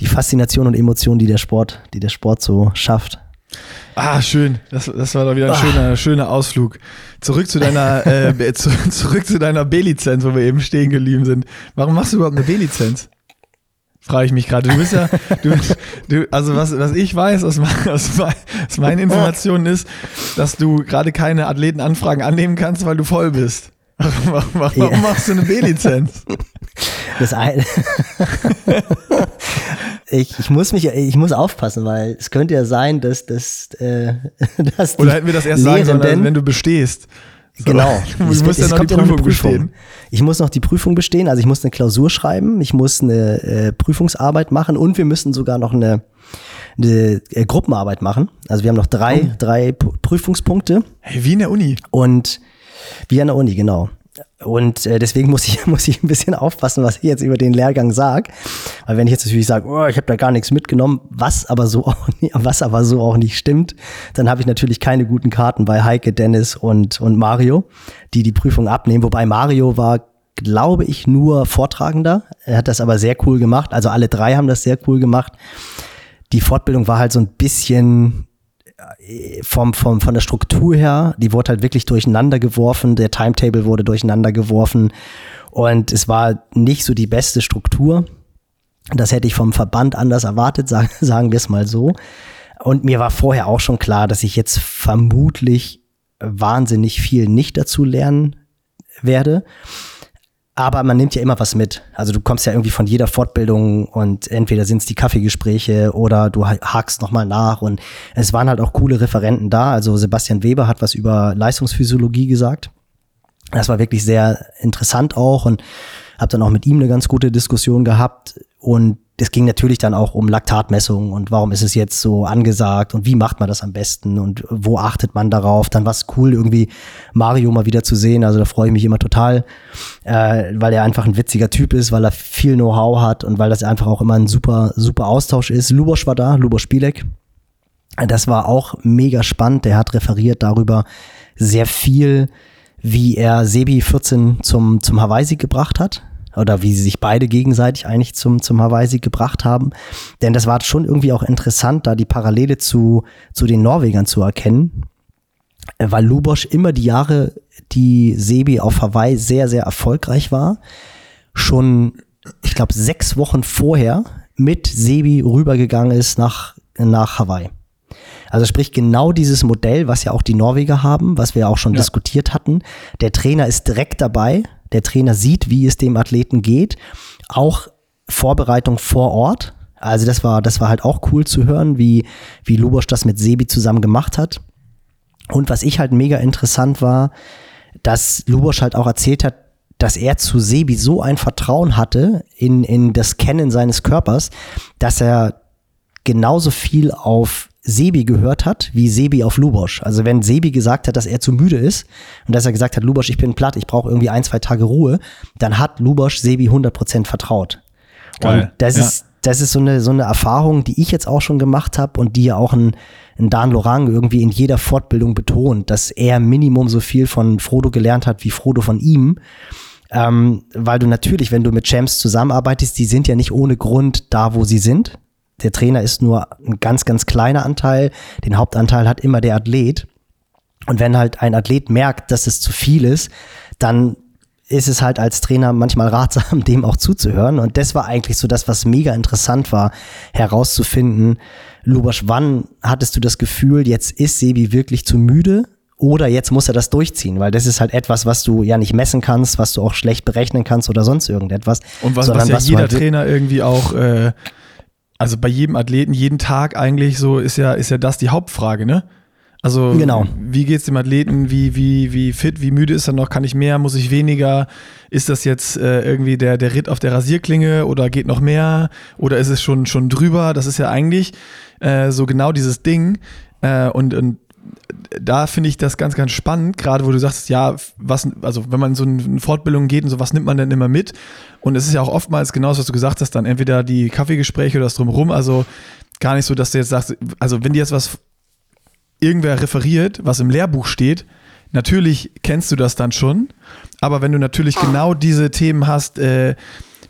die Faszination und Emotion, die der Sport, die der Sport so schafft. Ah, schön. Das, das war doch wieder ein ah. schöner, schöner Ausflug. Zurück zu deiner, äh, zu, zurück zu deiner B-Lizenz, wo wir eben stehen geblieben sind. Warum machst du überhaupt eine B-Lizenz? Frage ich mich gerade. Du bist ja, du, du, also was, was ich weiß aus, aus, aus meinen Informationen ist, dass du gerade keine Athletenanfragen annehmen kannst, weil du voll bist. Warum, ja. machst du eine B-Lizenz? Das eine. ich, ich muss mich, ich muss aufpassen, weil es könnte ja sein, dass, dass, äh, dass Oder hätten wir das erst sagen sollen, wenn du bestehst. So. Genau. Du musst ja noch die Prüfung, Prüfung bestehen. Ich muss noch die Prüfung bestehen, also ich muss eine Klausur schreiben, ich muss eine äh, Prüfungsarbeit machen und wir müssen sogar noch eine, eine äh, Gruppenarbeit machen. Also wir haben noch drei, oh. drei Prüfungspunkte. Hey, wie in der Uni. Und wie an der Uni, genau. Und äh, deswegen muss ich, muss ich ein bisschen aufpassen, was ich jetzt über den Lehrgang sage. Weil wenn ich jetzt natürlich sage, oh, ich habe da gar nichts mitgenommen, was aber so auch nicht, was aber so auch nicht stimmt, dann habe ich natürlich keine guten Karten bei Heike, Dennis und, und Mario, die die Prüfung abnehmen. Wobei Mario war, glaube ich, nur Vortragender. Er hat das aber sehr cool gemacht. Also alle drei haben das sehr cool gemacht. Die Fortbildung war halt so ein bisschen vom, vom, von der Struktur her, die wurde halt wirklich durcheinander geworfen, der Timetable wurde durcheinander geworfen und es war nicht so die beste Struktur. Das hätte ich vom Verband anders erwartet, sagen, sagen wir es mal so. Und mir war vorher auch schon klar, dass ich jetzt vermutlich wahnsinnig viel nicht dazu lernen werde. Aber man nimmt ja immer was mit. Also du kommst ja irgendwie von jeder Fortbildung und entweder sind es die Kaffeegespräche oder du hakst nochmal nach. Und es waren halt auch coole Referenten da. Also Sebastian Weber hat was über Leistungsphysiologie gesagt. Das war wirklich sehr interessant auch und habe dann auch mit ihm eine ganz gute Diskussion gehabt. Und es ging natürlich dann auch um Laktatmessungen und warum ist es jetzt so angesagt und wie macht man das am besten und wo achtet man darauf. Dann war es cool, irgendwie Mario mal wieder zu sehen. Also da freue ich mich immer total, äh, weil er einfach ein witziger Typ ist, weil er viel Know-how hat und weil das einfach auch immer ein super, super Austausch ist. Lubosch war da, Lubosch Spielek. Das war auch mega spannend. Der hat referiert darüber sehr viel, wie er Sebi 14 zum, zum Hawaii-Sieg gebracht hat oder wie sie sich beide gegenseitig eigentlich zum, zum Hawaii-Sieg gebracht haben. Denn das war schon irgendwie auch interessant, da die Parallele zu, zu den Norwegern zu erkennen, weil Lubosch immer die Jahre, die Sebi auf Hawaii sehr, sehr erfolgreich war, schon, ich glaube, sechs Wochen vorher mit Sebi rübergegangen ist nach, nach Hawaii. Also sprich genau dieses Modell, was ja auch die Norweger haben, was wir auch schon ja. diskutiert hatten. Der Trainer ist direkt dabei, der Trainer sieht, wie es dem Athleten geht. Auch Vorbereitung vor Ort. Also das war, das war halt auch cool zu hören, wie, wie Lubosch das mit Sebi zusammen gemacht hat. Und was ich halt mega interessant war, dass Lubosch halt auch erzählt hat, dass er zu Sebi so ein Vertrauen hatte in, in das Kennen seines Körpers, dass er genauso viel auf Sebi gehört hat, wie Sebi auf Lubosch. Also wenn Sebi gesagt hat, dass er zu müde ist und dass er gesagt hat, Lubosch, ich bin platt, ich brauche irgendwie ein, zwei Tage Ruhe, dann hat Lubosch Sebi 100% vertraut. Geil. Und das ja. ist das ist so eine, so eine Erfahrung, die ich jetzt auch schon gemacht habe und die ja auch ein, ein Dan Lorang irgendwie in jeder Fortbildung betont, dass er Minimum so viel von Frodo gelernt hat wie Frodo von ihm. Ähm, weil du natürlich, wenn du mit Champs zusammenarbeitest, die sind ja nicht ohne Grund da, wo sie sind der Trainer ist nur ein ganz, ganz kleiner Anteil. Den Hauptanteil hat immer der Athlet. Und wenn halt ein Athlet merkt, dass es zu viel ist, dann ist es halt als Trainer manchmal ratsam, dem auch zuzuhören. Und das war eigentlich so das, was mega interessant war, herauszufinden. Lubasch, wann hattest du das Gefühl, jetzt ist Sebi wirklich zu müde? Oder jetzt muss er das durchziehen, weil das ist halt etwas, was du ja nicht messen kannst, was du auch schlecht berechnen kannst oder sonst irgendetwas. Und was, was ja jeder halt Trainer irgendwie auch äh, also bei jedem Athleten, jeden Tag eigentlich so ist ja, ist ja das die Hauptfrage, ne? Also Genau. wie geht es dem Athleten, wie, wie, wie fit, wie müde ist er noch, kann ich mehr, muss ich weniger, ist das jetzt äh, irgendwie der, der Ritt auf der Rasierklinge oder geht noch mehr oder ist es schon, schon drüber? Das ist ja eigentlich äh, so genau dieses Ding äh, und, und da finde ich das ganz, ganz spannend, gerade wo du sagst, ja, was, also wenn man so in Fortbildung geht und so, was nimmt man denn immer mit? Und es ist ja auch oftmals genau das, was du gesagt hast, dann entweder die Kaffeegespräche oder das drumherum, also gar nicht so, dass du jetzt sagst, also wenn dir jetzt was irgendwer referiert, was im Lehrbuch steht, natürlich kennst du das dann schon, aber wenn du natürlich genau diese Themen hast, äh,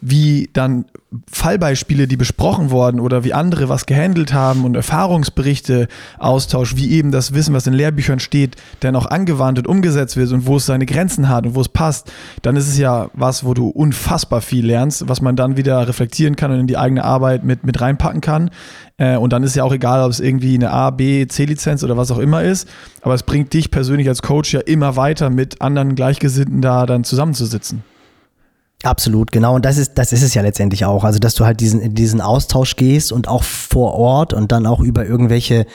wie dann Fallbeispiele, die besprochen wurden oder wie andere was gehandelt haben und Erfahrungsberichte austauscht, wie eben das Wissen, was in Lehrbüchern steht, dann auch angewandt und umgesetzt wird und wo es seine Grenzen hat und wo es passt, dann ist es ja was, wo du unfassbar viel lernst, was man dann wieder reflektieren kann und in die eigene Arbeit mit, mit reinpacken kann. Äh, und dann ist ja auch egal, ob es irgendwie eine A, B, C-Lizenz oder was auch immer ist, aber es bringt dich persönlich als Coach ja immer weiter mit anderen Gleichgesinnten da dann zusammenzusitzen. Absolut, genau. Und das ist, das ist es ja letztendlich auch. Also, dass du halt diesen, in diesen Austausch gehst und auch vor Ort und dann auch über irgendwelche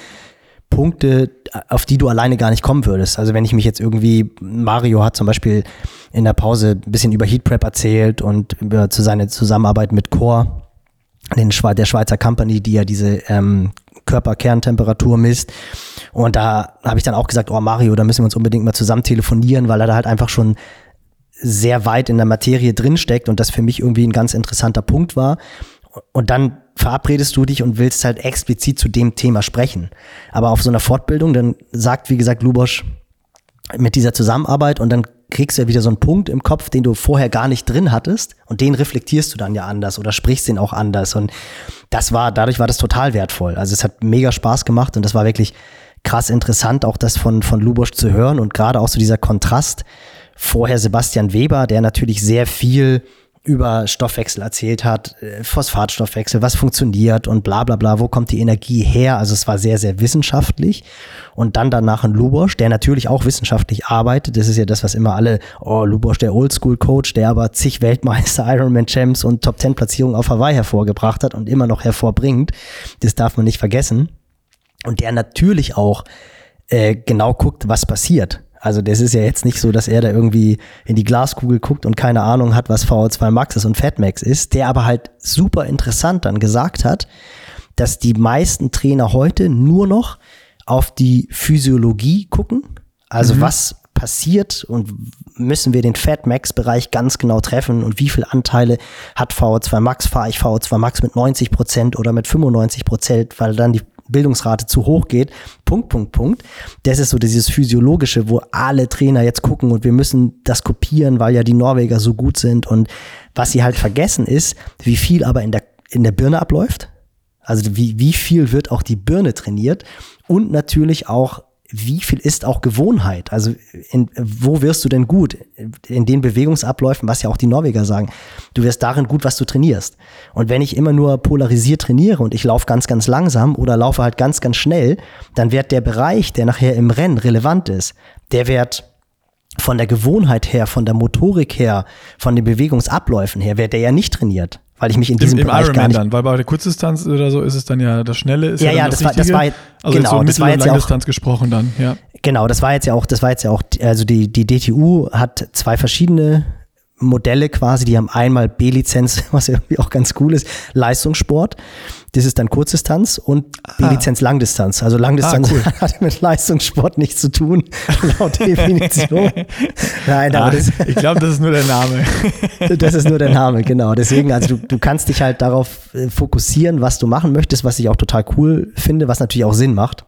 Punkte, auf die du alleine gar nicht kommen würdest. Also, wenn ich mich jetzt irgendwie, Mario hat zum Beispiel in der Pause ein bisschen über Heat Prep erzählt und über zu seiner Zusammenarbeit mit Core, den der Schweizer Company, die ja diese ähm, Körperkerntemperatur misst. Und da habe ich dann auch gesagt, oh Mario, da müssen wir uns unbedingt mal zusammen telefonieren, weil er da halt einfach schon sehr weit in der Materie drinsteckt und das für mich irgendwie ein ganz interessanter Punkt war. Und dann verabredest du dich und willst halt explizit zu dem Thema sprechen. Aber auf so einer Fortbildung, dann sagt, wie gesagt, Lubosch mit dieser Zusammenarbeit und dann kriegst du ja wieder so einen Punkt im Kopf, den du vorher gar nicht drin hattest und den reflektierst du dann ja anders oder sprichst den auch anders und das war, dadurch war das total wertvoll. Also es hat mega Spaß gemacht und das war wirklich krass interessant, auch das von, von Lubosch zu hören und gerade auch so dieser Kontrast, vorher Sebastian Weber, der natürlich sehr viel über Stoffwechsel erzählt hat, äh, Phosphatstoffwechsel, was funktioniert und bla bla bla, wo kommt die Energie her? Also es war sehr, sehr wissenschaftlich. Und dann danach ein Lubosch, der natürlich auch wissenschaftlich arbeitet. Das ist ja das, was immer alle, oh, Lubosch, der Oldschool-Coach, der aber zig Weltmeister, Ironman-Champs und Top-10-Platzierungen auf Hawaii hervorgebracht hat und immer noch hervorbringt. Das darf man nicht vergessen. Und der natürlich auch äh, genau guckt, was passiert. Also das ist ja jetzt nicht so, dass er da irgendwie in die Glaskugel guckt und keine Ahnung hat, was VO2 Max ist und Fatmax ist, der aber halt super interessant dann gesagt hat, dass die meisten Trainer heute nur noch auf die Physiologie gucken. Also mhm. was passiert und müssen wir den Fatmax-Bereich ganz genau treffen und wie viele Anteile hat VO2 Max, fahre ich VO2 Max mit 90 Prozent oder mit 95 Prozent, weil dann die Bildungsrate zu hoch geht. Punkt, Punkt, Punkt. Das ist so dieses Physiologische, wo alle Trainer jetzt gucken und wir müssen das kopieren, weil ja die Norweger so gut sind. Und was sie halt vergessen ist, wie viel aber in der, in der Birne abläuft. Also wie, wie viel wird auch die Birne trainiert und natürlich auch wie viel ist auch Gewohnheit? Also in, wo wirst du denn gut? In den Bewegungsabläufen, was ja auch die Norweger sagen. Du wirst darin gut, was du trainierst. Und wenn ich immer nur polarisiert trainiere und ich laufe ganz, ganz langsam oder laufe halt ganz, ganz schnell, dann wird der Bereich, der nachher im Rennen relevant ist, der wird von der Gewohnheit her, von der Motorik her, von den Bewegungsabläufen her, wird der ja nicht trainiert weil ich mich in diesem Im, im Bereich Ironman gar nicht dann, weil bei der Kurzdistanz oder so ist es dann ja das Schnelle ist ja, ja, ja, das, das war, das war also genau, so das war jetzt ja auch, gesprochen dann, ja. genau, das war jetzt ja auch, das war jetzt ja auch, also die, die DTU hat zwei verschiedene Modelle quasi, die haben einmal B-Lizenz, was irgendwie auch ganz cool ist, Leistungssport. Das ist dann Kurzdistanz und B-Lizenz Langdistanz. Also Langdistanz Ah, cool. hat mit Leistungssport nichts zu tun, laut Definition. Nein, aber Ah, das, ich glaube, das ist nur der Name. das ist nur der Name, genau. Deswegen, also du, du kannst dich halt darauf äh, fokussieren, was du machen möchtest, was ich auch total cool finde, was natürlich auch Sinn macht.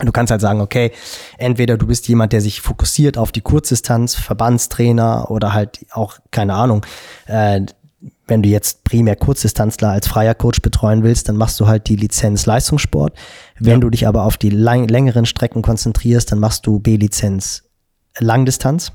Du kannst halt sagen, okay, entweder du bist jemand, der sich fokussiert auf die Kurzdistanz, Verbandstrainer oder halt auch, keine Ahnung, äh, wenn du jetzt primär Kurzdistanzler als freier Coach betreuen willst, dann machst du halt die Lizenz Leistungssport. Wenn Ja. du dich aber auf die längeren Strecken konzentrierst, dann machst du B-Lizenz Langdistanz.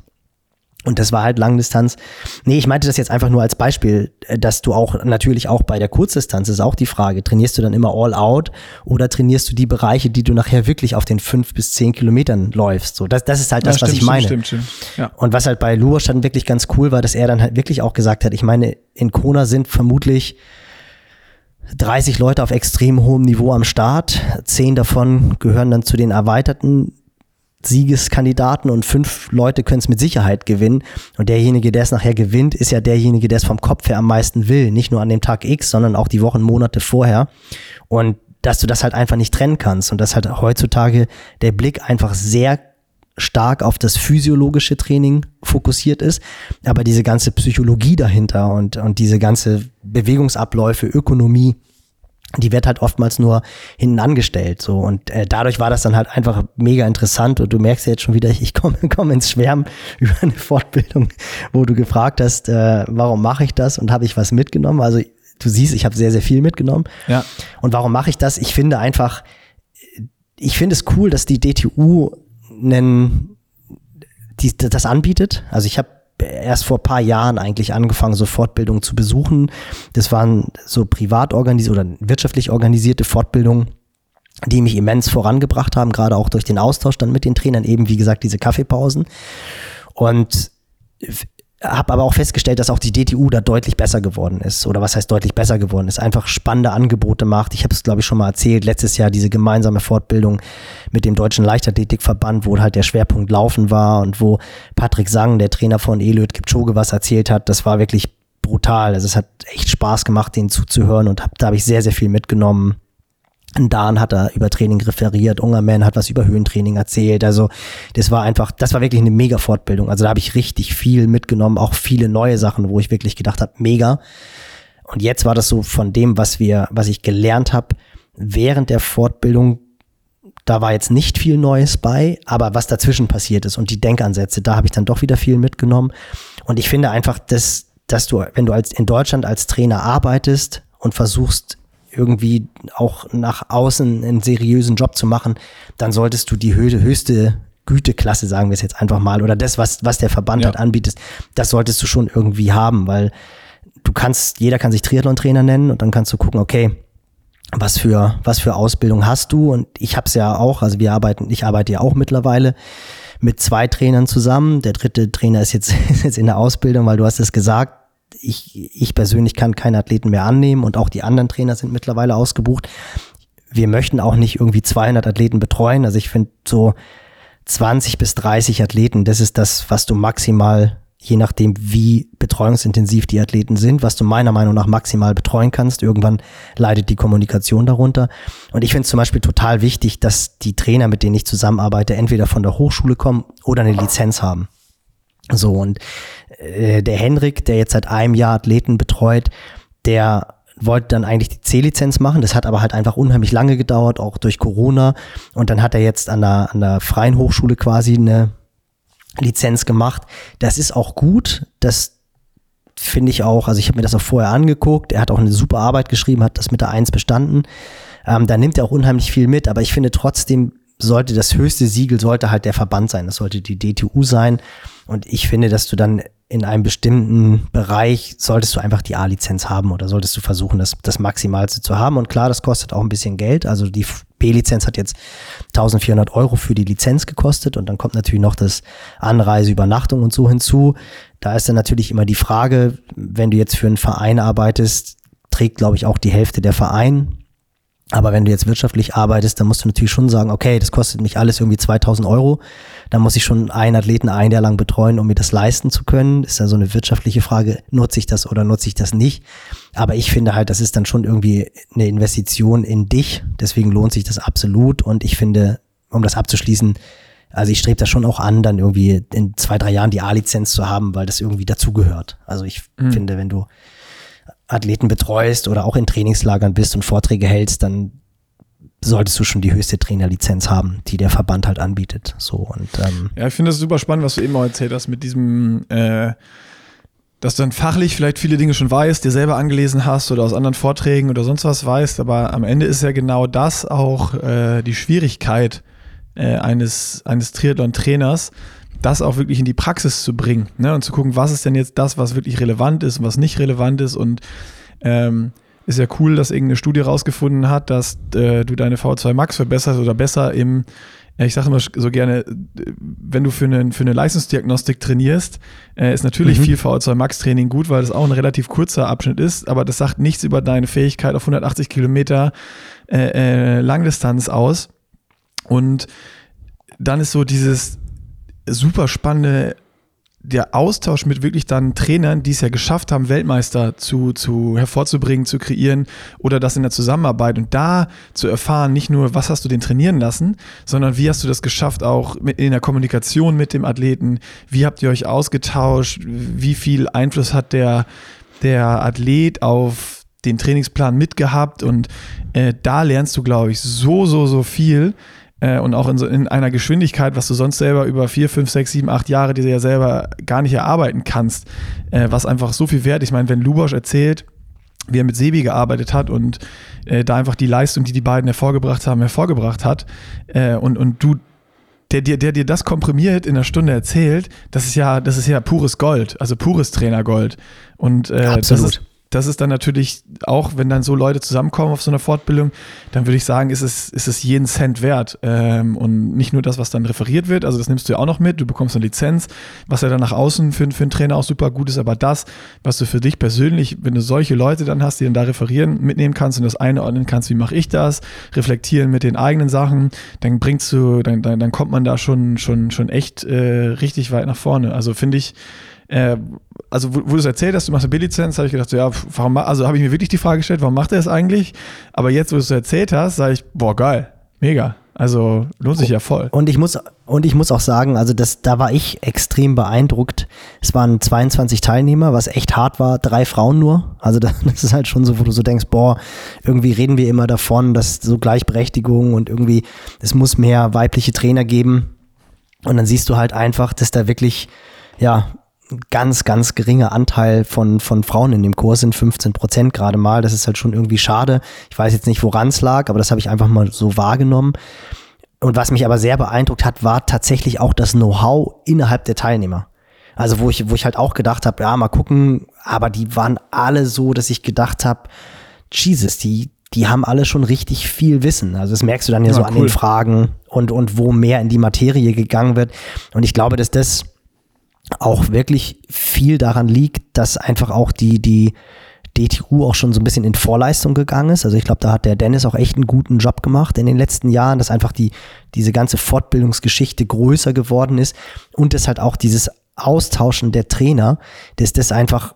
Und das war halt Langdistanz. Nee, ich meinte das jetzt einfach nur als Beispiel, äh, dass du auch natürlich auch bei der Kurzdistanz ist auch die Frage, trainierst du dann immer all out oder trainierst du die Bereiche, die du nachher wirklich auf den fünf bis zehn Kilometern läufst? So, das, das ist halt das, ja, was stimmt, ich meine. Stimmt, stimmt, stimmt. Ja. Und was halt bei Lubosch dann wirklich ganz cool war, dass er dann halt wirklich auch gesagt hat, ich meine, in Kona sind vermutlich 30 Leute auf extrem hohem Niveau am Start. Zehn davon gehören dann zu den erweiterten Siegeskandidaten und fünf Leute können es mit Sicherheit gewinnen. Und derjenige, der es nachher gewinnt, ist ja derjenige, der es vom Kopf her am meisten will. Nicht nur an dem Tag X, sondern auch die Wochen, Monate vorher. Und dass du das halt einfach nicht trennen kannst und dass halt heutzutage der Blick einfach sehr stark auf das physiologische Training fokussiert ist, aber diese ganze Psychologie dahinter und, und diese ganze Bewegungsabläufe, Ökonomie, die wird halt oftmals nur hinten angestellt so. Und äh, dadurch war das dann halt einfach mega interessant. Und du merkst ja jetzt schon wieder ich komme komm ins Schwärmen über eine Fortbildung wo du gefragt hast äh, warum mache ich das und habe ich was mitgenommen? Also du siehst ich habe sehr sehr viel mitgenommen. Ja. und warum mache ich das? Ich finde einfach ich finde es cool dass die DTU einen, die, das anbietet. Also ich habe erst vor paar Jahren eigentlich angefangen, so Fortbildungen zu besuchen. Das waren so privat organisierte oder wirtschaftlich organisierte Fortbildungen, die mich immens vorangebracht haben, gerade auch durch den Austausch dann mit den Trainern, eben wie gesagt diese Kaffeepausen. Und habe aber auch festgestellt, dass auch die DTU da deutlich besser geworden ist. Oder was heißt deutlich besser geworden ist? Einfach spannende Angebote macht. Ich habe es, glaube ich, schon mal erzählt. Letztes Jahr diese gemeinsame Fortbildung mit dem Deutschen Leichtathletikverband, wo halt der Schwerpunkt Laufen war und wo Patrick Sang, der Trainer von Eliud Kipchoge, was erzählt hat. Das war wirklich brutal. Also es hat echt Spaß gemacht, denen zuzuhören und hab, da habe ich sehr, sehr viel mitgenommen. Dan hat da über Training referiert, Ungerman hat was über Höhentraining erzählt. Also das war einfach, das war wirklich eine mega Fortbildung. Also da habe ich richtig viel mitgenommen, auch viele neue Sachen, wo ich wirklich gedacht habe, mega. Und jetzt war das so von dem, was wir, was ich gelernt habe während der Fortbildung, da war jetzt nicht viel Neues bei, aber was dazwischen passiert ist und die Denkansätze, da habe ich dann doch wieder viel mitgenommen. Und ich finde einfach, dass, dass du, wenn du als in Deutschland als Trainer arbeitest und versuchst irgendwie auch nach außen einen seriösen Job zu machen, dann solltest du die höchste Güteklasse, sagen wir es jetzt einfach mal, oder das, was, was der Verband Ja. halt anbietet, das solltest du schon irgendwie haben, weil du kannst, jeder kann sich Triathlon-Trainer nennen und dann kannst du gucken, okay, was für, was für Ausbildung hast du? Und ich habe es ja auch, also wir arbeiten, ich arbeite ja auch mittlerweile mit zwei Trainern zusammen. Der dritte Trainer ist jetzt, ist jetzt in der Ausbildung, weil du hast es gesagt, ich, ich persönlich kann keine Athleten mehr annehmen und auch die anderen Trainer sind mittlerweile ausgebucht. Wir möchten auch nicht irgendwie 200 Athleten betreuen. Also ich finde so 20 bis 30 Athleten, das ist das, was du maximal, je nachdem wie betreuungsintensiv die Athleten sind, was du meiner Meinung nach maximal betreuen kannst. Irgendwann leidet die Kommunikation darunter. Und ich finde es zum Beispiel total wichtig, dass die Trainer, mit denen ich zusammenarbeite, entweder von der Hochschule kommen oder eine Lizenz haben. So, und äh, der Henrik, der jetzt seit einem Jahr Athleten betreut, der wollte dann eigentlich die C-Lizenz machen. Das hat aber halt einfach unheimlich lange gedauert, auch durch Corona. Und dann hat er jetzt an der, an der Freien Hochschule quasi eine Lizenz gemacht. Das ist auch gut. Das finde ich auch, also ich habe mir das auch vorher angeguckt. Er hat auch eine super Arbeit geschrieben, hat das mit der Eins bestanden. Ähm, da nimmt er auch unheimlich viel mit, aber ich finde trotzdem sollte das höchste Siegel sollte halt der Verband sein. Das sollte die DTU sein. Und ich finde, dass du dann in einem bestimmten Bereich solltest du einfach die A-Lizenz haben oder solltest du versuchen, das, das Maximalste zu haben. Und klar, das kostet auch ein bisschen Geld. Also die B-Lizenz hat jetzt 1400 Euro für die Lizenz gekostet und dann kommt natürlich noch das Anreise, Übernachtung und so hinzu. Da ist dann natürlich immer die Frage, wenn du jetzt für einen Verein arbeitest, trägt, glaube ich, auch die Hälfte der Verein. Aber wenn du jetzt wirtschaftlich arbeitest, dann musst du natürlich schon sagen, okay, das kostet mich alles irgendwie 2000 Euro. Dann muss ich schon einen Athleten ein Jahr lang betreuen, um mir das leisten zu können. Ist ja so eine wirtschaftliche Frage, nutze ich das oder nutze ich das nicht? Aber ich finde halt, das ist dann schon irgendwie eine Investition in dich. Deswegen lohnt sich das absolut. Und ich finde, um das abzuschließen, also ich strebe das schon auch an, dann irgendwie in zwei, drei Jahren die A-Lizenz zu haben, weil das irgendwie dazugehört. Also ich finde, wenn du Athleten betreust oder auch in Trainingslagern bist und Vorträge hältst, dann solltest du schon die höchste Trainerlizenz haben, die der Verband halt anbietet. So und ähm, Ja, ich finde das super spannend, was du eben auch erzählt hast mit diesem, äh, dass du dann fachlich vielleicht viele Dinge schon weißt, dir selber angelesen hast oder aus anderen Vorträgen oder sonst was weißt, aber am Ende ist ja genau das auch äh, die Schwierigkeit äh, eines, eines Triathlon-Trainers, das auch wirklich in die Praxis zu bringen ne? und zu gucken, was ist denn jetzt das, was wirklich relevant ist und was nicht relevant ist und ähm, ist ja cool, dass irgendeine Studie rausgefunden hat, dass äh, du deine V2 Max verbesserst oder besser im, äh, ich sage immer so gerne, wenn du für eine, für eine Leistungsdiagnostik trainierst, äh, ist natürlich mhm. viel VO2 Max Training gut, weil das auch ein relativ kurzer Abschnitt ist, aber das sagt nichts über deine Fähigkeit auf 180 Kilometer äh, äh, Langdistanz aus. Und dann ist so dieses super spannende der Austausch mit wirklich dann Trainern, die es ja geschafft haben, Weltmeister zu, zu hervorzubringen, zu kreieren oder das in der Zusammenarbeit und da zu erfahren, nicht nur, was hast du den trainieren lassen, sondern wie hast du das geschafft, auch mit, in der Kommunikation mit dem Athleten, wie habt ihr euch ausgetauscht, wie viel Einfluss hat der, der Athlet auf den Trainingsplan mitgehabt? Und äh, da lernst du, glaube ich, so, so, so viel äh, und auch in, so, in einer Geschwindigkeit, was du sonst selber über vier, fünf, sechs, sieben, acht Jahre dir ja selber gar nicht erarbeiten kannst, äh, was einfach so viel wert. Ich meine, wenn Lubosch erzählt, wie er mit Sebi gearbeitet hat und äh, da einfach die Leistung, die die beiden hervorgebracht haben, hervorgebracht hat äh, und, und du der dir, der dir das komprimiert in einer Stunde erzählt, das ist ja, das ist ja pures Gold, also pures Trainergold. Und äh, das ist das ist dann natürlich auch, wenn dann so Leute zusammenkommen auf so einer Fortbildung, dann würde ich sagen, ist es, ist es jeden Cent wert. Ähm, und nicht nur das, was dann referiert wird, also das nimmst du ja auch noch mit, du bekommst eine Lizenz, was ja dann nach außen für, für einen Trainer auch super gut ist, aber das, was du für dich persönlich, wenn du solche Leute dann hast, die dann da referieren, mitnehmen kannst und das einordnen kannst, wie mache ich das, reflektieren mit den eigenen Sachen, dann bringst du, dann, dann, dann kommt man da schon, schon, schon echt äh, richtig weit nach vorne. Also finde ich, äh, also wo, wo du es erzählt hast, du machst eine B-Lizenz, habe ich gedacht, so, ja, warum, also habe ich mir wirklich die Frage gestellt, warum macht er das eigentlich? Aber jetzt, wo du es erzählt hast, sage ich, boah, geil, mega. Also lohnt sich ja voll. Und ich muss, und ich muss auch sagen, also das, da war ich extrem beeindruckt. Es waren 22 Teilnehmer, was echt hart war, drei Frauen nur. Also das ist halt schon so, wo du so denkst, boah, irgendwie reden wir immer davon, dass so Gleichberechtigung und irgendwie, es muss mehr weibliche Trainer geben. Und dann siehst du halt einfach, dass da wirklich, ja, ganz, ganz geringer Anteil von, von Frauen in dem Kurs sind, 15 Prozent gerade mal. Das ist halt schon irgendwie schade. Ich weiß jetzt nicht, woran es lag, aber das habe ich einfach mal so wahrgenommen. Und was mich aber sehr beeindruckt hat, war tatsächlich auch das Know-how innerhalb der Teilnehmer. Also wo ich, wo ich halt auch gedacht habe, ja, mal gucken, aber die waren alle so, dass ich gedacht habe, Jesus, die, die haben alle schon richtig viel Wissen. Also das merkst du dann ja, ja so cool. an den Fragen und, und wo mehr in die Materie gegangen wird. Und ich glaube, dass das auch wirklich viel daran liegt, dass einfach auch die, die DTU auch schon so ein bisschen in Vorleistung gegangen ist. Also ich glaube, da hat der Dennis auch echt einen guten Job gemacht in den letzten Jahren, dass einfach die, diese ganze Fortbildungsgeschichte größer geworden ist und dass halt auch dieses Austauschen der Trainer, dass das einfach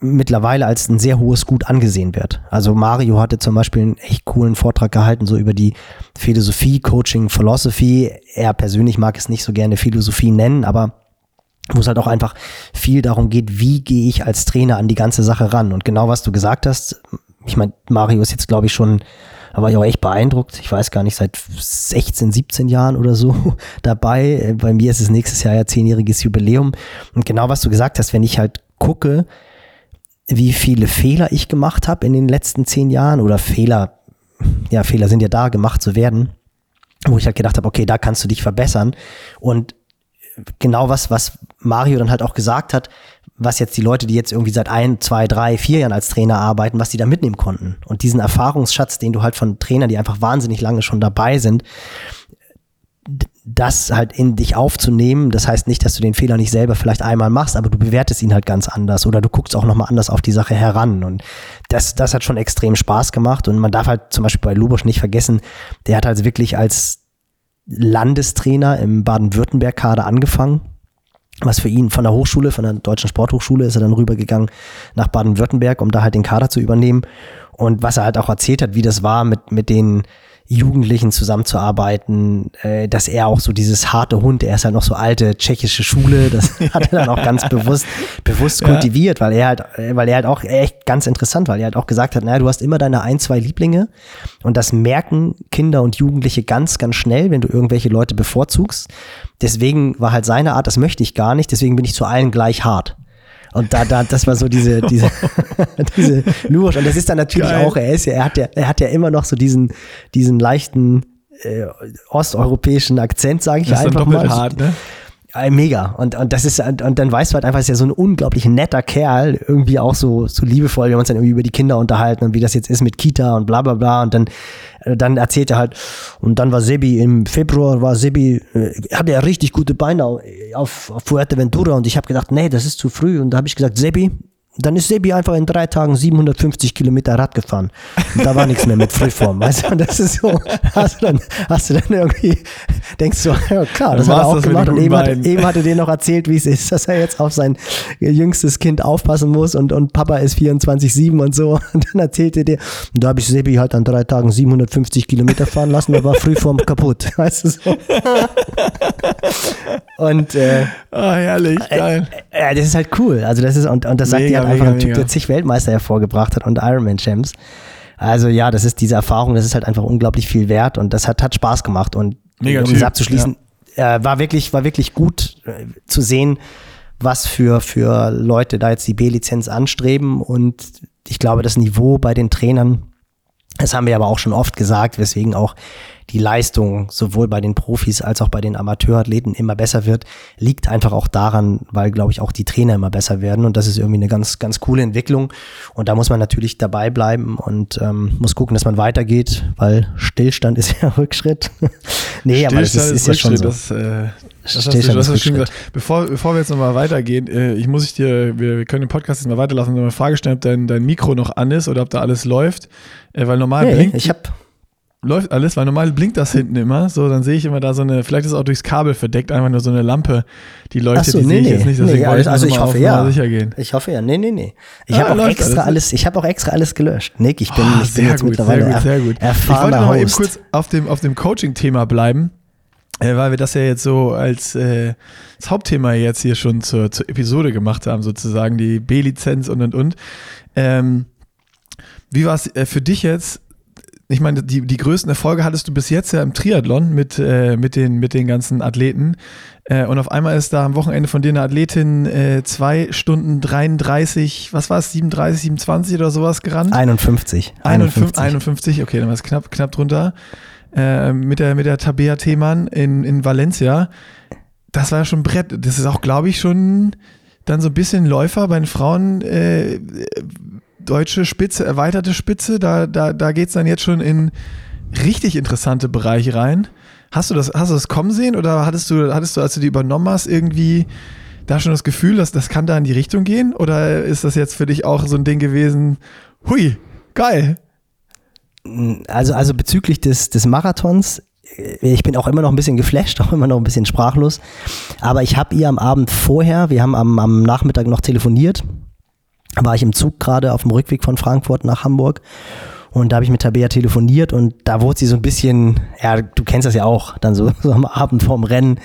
mittlerweile als ein sehr hohes Gut angesehen wird. Also Mario hatte zum Beispiel einen echt coolen Vortrag gehalten, so über die Philosophie, Coaching, Philosophy. Er persönlich mag es nicht so gerne Philosophie nennen, aber wo es halt auch einfach viel darum geht, wie gehe ich als Trainer an die ganze Sache ran. Und genau was du gesagt hast, ich meine, Mario ist jetzt, glaube ich, schon, da war ich auch echt beeindruckt. Ich weiß gar nicht, seit 16, 17 Jahren oder so dabei. Bei mir ist es nächstes Jahr ja zehnjähriges Jubiläum. Und genau was du gesagt hast, wenn ich halt gucke, wie viele Fehler ich gemacht habe in den letzten zehn Jahren oder Fehler, ja, Fehler sind ja da, gemacht zu werden, wo ich halt gedacht habe, okay, da kannst du dich verbessern. Und genau was, was Mario dann halt auch gesagt hat, was jetzt die Leute, die jetzt irgendwie seit ein, zwei, drei, vier Jahren als Trainer arbeiten, was die da mitnehmen konnten. Und diesen Erfahrungsschatz, den du halt von Trainern, die einfach wahnsinnig lange schon dabei sind, das halt in dich aufzunehmen. Das heißt nicht, dass du den Fehler nicht selber vielleicht einmal machst, aber du bewertest ihn halt ganz anders oder du guckst auch nochmal anders auf die Sache heran. Und das, das hat schon extrem Spaß gemacht. Und man darf halt zum Beispiel bei Lubosch nicht vergessen, der hat halt wirklich als Landestrainer im Baden-Württemberg-Kader angefangen. Was für ihn von der Hochschule, von der Deutschen Sporthochschule, ist er dann rübergegangen nach Baden-Württemberg, um da halt den Kader zu übernehmen. Und was er halt auch erzählt hat, wie das war mit, mit den Jugendlichen zusammenzuarbeiten, äh, dass er auch so dieses harte Hund, er ist halt noch so alte tschechische Schule, das hat er dann auch ganz bewusst, bewusst kultiviert, weil er halt, äh, weil er halt auch echt ganz interessant, weil er halt auch gesagt hat, naja, du hast immer deine ein, zwei Lieblinge und das merken Kinder und Jugendliche ganz, ganz schnell, wenn du irgendwelche Leute bevorzugst. Deswegen war halt seine Art, das möchte ich gar nicht, deswegen bin ich zu allen gleich hart. Und da, da, das war so diese, diese, diese Lurch. Und das ist dann natürlich Geil. auch, er ist ja, er hat ja, er hat ja immer noch so diesen, diesen leichten äh, osteuropäischen Akzent, sage ich das einfach mal. Hart, ne? Ja, mega. Und, und das ist, und, und dann weißt du halt einfach, ist ja so ein unglaublich netter Kerl, irgendwie auch so, so liebevoll. Wir haben uns dann irgendwie über die Kinder unterhalten und wie das jetzt ist mit Kita und bla bla bla. Und dann, dann erzählt er halt, und dann war Sebi im Februar, war Sebi, äh, hatte er richtig gute Beine auf, auf Fuerteventura und ich habe gedacht, nee, das ist zu früh. Und da habe ich gesagt, Sebi, dann ist Sebi einfach in drei Tagen 750 Kilometer Rad gefahren. Und da war nichts mehr mit Frühform. Weißt du, das ist so, hast du dann, hast du dann irgendwie, denkst du, ja klar, das hat er auch gemacht. Und eben hat, eben hat er dir noch erzählt, wie es ist, dass er jetzt auf sein jüngstes Kind aufpassen muss und, und Papa ist 24-7 und so. Und dann erzählte dir, und da habe ich Sebi halt an drei Tagen 750 Kilometer fahren lassen, da war Frühform kaputt. Weißt du so. Und äh, ah, herrlich, äh, geil. Äh, äh, das ist halt cool. Also das ist, und, und das sagt dir halt einfach ein Typ, der zig Weltmeister hervorgebracht hat und Ironman-Champs. Also ja, das ist diese Erfahrung, das ist halt einfach unglaublich viel wert und das hat, hat Spaß gemacht. Und Mega um es abzuschließen, ja. äh, war wirklich, war wirklich gut äh, zu sehen, was für, für Leute da jetzt die B-Lizenz anstreben. Und ich glaube, das Niveau bei den Trainern, das haben wir aber auch schon oft gesagt, weswegen auch die Leistung sowohl bei den Profis als auch bei den Amateurathleten immer besser wird, liegt einfach auch daran, weil, glaube ich, auch die Trainer immer besser werden. Und das ist irgendwie eine ganz, ganz coole Entwicklung. Und da muss man natürlich dabei bleiben und ähm, muss gucken, dass man weitergeht, weil Stillstand ist ja Rückschritt. nee, Stillstand aber das ist, ist, ja schon so. Das, äh, das hast du, das hast schön gesagt. Bevor, bevor wir jetzt nochmal weitergehen, äh, ich muss ich dir, wir, wir können den Podcast jetzt mal weiterlassen, noch eine Frage stellen, ob dein, dein Mikro noch an ist oder ob da alles läuft. Äh, weil normal nee, blinkt. Ich habe läuft alles, weil normal blinkt das hinten immer. So, dann sehe ich immer da so eine, vielleicht ist es auch durchs Kabel verdeckt, einfach nur so eine Lampe, die leuchtet, so, die nee, sehe ich nee. jetzt nicht. Deswegen nee, wollte ich also ich hoffe ja. sicher gehen. Ich hoffe ja. Nee, nee, nee. Ich ah, habe auch extra alles, alles, ich habe auch extra alles gelöscht. Nick, ich bin, oh, ich bin jetzt gut, mittlerweile sehr gut, sehr gut. Ich wollte noch eben kurz auf dem, auf dem Coaching-Thema bleiben. Äh, weil wir das ja jetzt so als, äh, als Hauptthema jetzt hier schon zur, zur Episode gemacht haben, sozusagen die B-Lizenz und und und. Ähm, wie war es äh, für dich jetzt ich meine, die, die größten Erfolge hattest du bis jetzt ja im Triathlon mit, äh, mit, den, mit den ganzen Athleten. Äh, und auf einmal ist da am Wochenende von dir eine Athletin äh, zwei Stunden 33, was war es, 37, 27 oder sowas gerannt? 51. 51, 51 okay, dann war es knapp, knapp drunter. Äh, mit der, mit der Tabea Themann in, in Valencia. Das war ja schon Brett. Das ist auch, glaube ich, schon dann so ein bisschen Läufer bei den Frauen äh, deutsche Spitze, erweiterte Spitze, da, da, da geht es dann jetzt schon in richtig interessante Bereiche rein. Hast du das, hast du das kommen sehen oder hattest du, hattest du, als du die übernommen hast, irgendwie da schon das Gefühl, dass das kann da in die Richtung gehen? Oder ist das jetzt für dich auch so ein Ding gewesen, hui, geil? Also, also bezüglich des, des Marathons, äh, ich bin auch immer noch ein bisschen geflasht, auch immer noch ein bisschen sprachlos. Aber ich habe ihr am Abend vorher, wir haben am, am Nachmittag noch telefoniert war ich im Zug gerade auf dem Rückweg von Frankfurt nach Hamburg und da habe ich mit Tabea telefoniert und da wurde sie so ein bisschen, ja, du kennst das ja auch, dann so, so am Abend vorm Rennen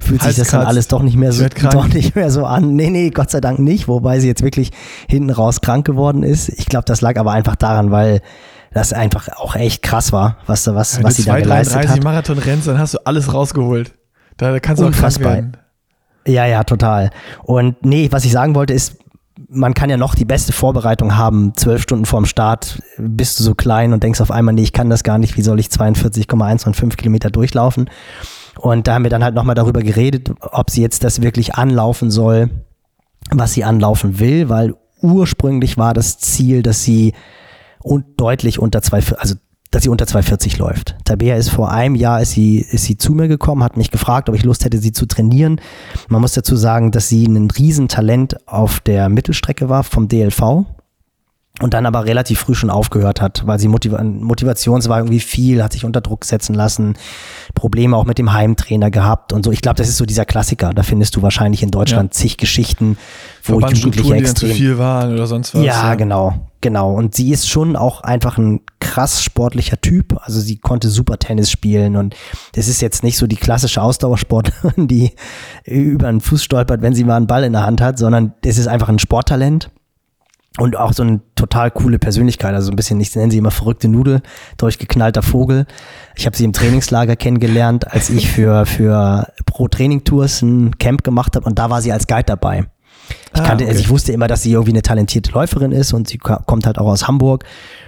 fühlt sich das dann alles doch nicht mehr so doch nicht mehr so an. Nee, nee, Gott sei Dank nicht, wobei sie jetzt wirklich hinten raus krank geworden ist. Ich glaube, das lag aber einfach daran, weil das einfach auch echt krass war, was, was, Wenn was sie da geleistet hat. Wenn du Marathon rennst, dann hast du alles rausgeholt. Da, da kannst du Unfassbar. auch krank werden. Ja, ja, total. Und nee, was ich sagen wollte ist, man kann ja noch die beste Vorbereitung haben. Zwölf Stunden vorm Start bist du so klein und denkst auf einmal, nee, ich kann das gar nicht. Wie soll ich 42,195 Kilometer durchlaufen? Und da haben wir dann halt nochmal darüber geredet, ob sie jetzt das wirklich anlaufen soll, was sie anlaufen will, weil ursprünglich war das Ziel, dass sie deutlich unter zwei, also dass sie unter 240 läuft. Tabea ist vor einem Jahr ist sie, ist sie zu mir gekommen, hat mich gefragt, ob ich Lust hätte, sie zu trainieren. Man muss dazu sagen, dass sie ein Riesentalent auf der Mittelstrecke war vom DLV und dann aber relativ früh schon aufgehört hat, weil sie Motiv Motivations war irgendwie viel, hat sich unter Druck setzen lassen, Probleme auch mit dem Heimtrainer gehabt und so. Ich glaube, das ist so dieser Klassiker. Da findest du wahrscheinlich in Deutschland ja. zig Geschichten, wo Jugendliche extrem die zu viel waren oder sonst was. Ja, ja, genau, genau. Und sie ist schon auch einfach ein krass sportlicher Typ. Also sie konnte super Tennis spielen und das ist jetzt nicht so die klassische Ausdauersportlerin, die über einen Fuß stolpert, wenn sie mal einen Ball in der Hand hat, sondern es ist einfach ein Sporttalent und auch so eine total coole Persönlichkeit, also ein bisschen, ich nenne sie immer verrückte Nudel, durchgeknallter Vogel. Ich habe sie im Trainingslager kennengelernt, als ich für, für Pro Training Tours ein Camp gemacht habe und da war sie als Guide dabei. Ich, ah, kannte, okay. also ich wusste immer, dass sie irgendwie eine talentierte Läuferin ist und sie kommt halt auch aus Hamburg.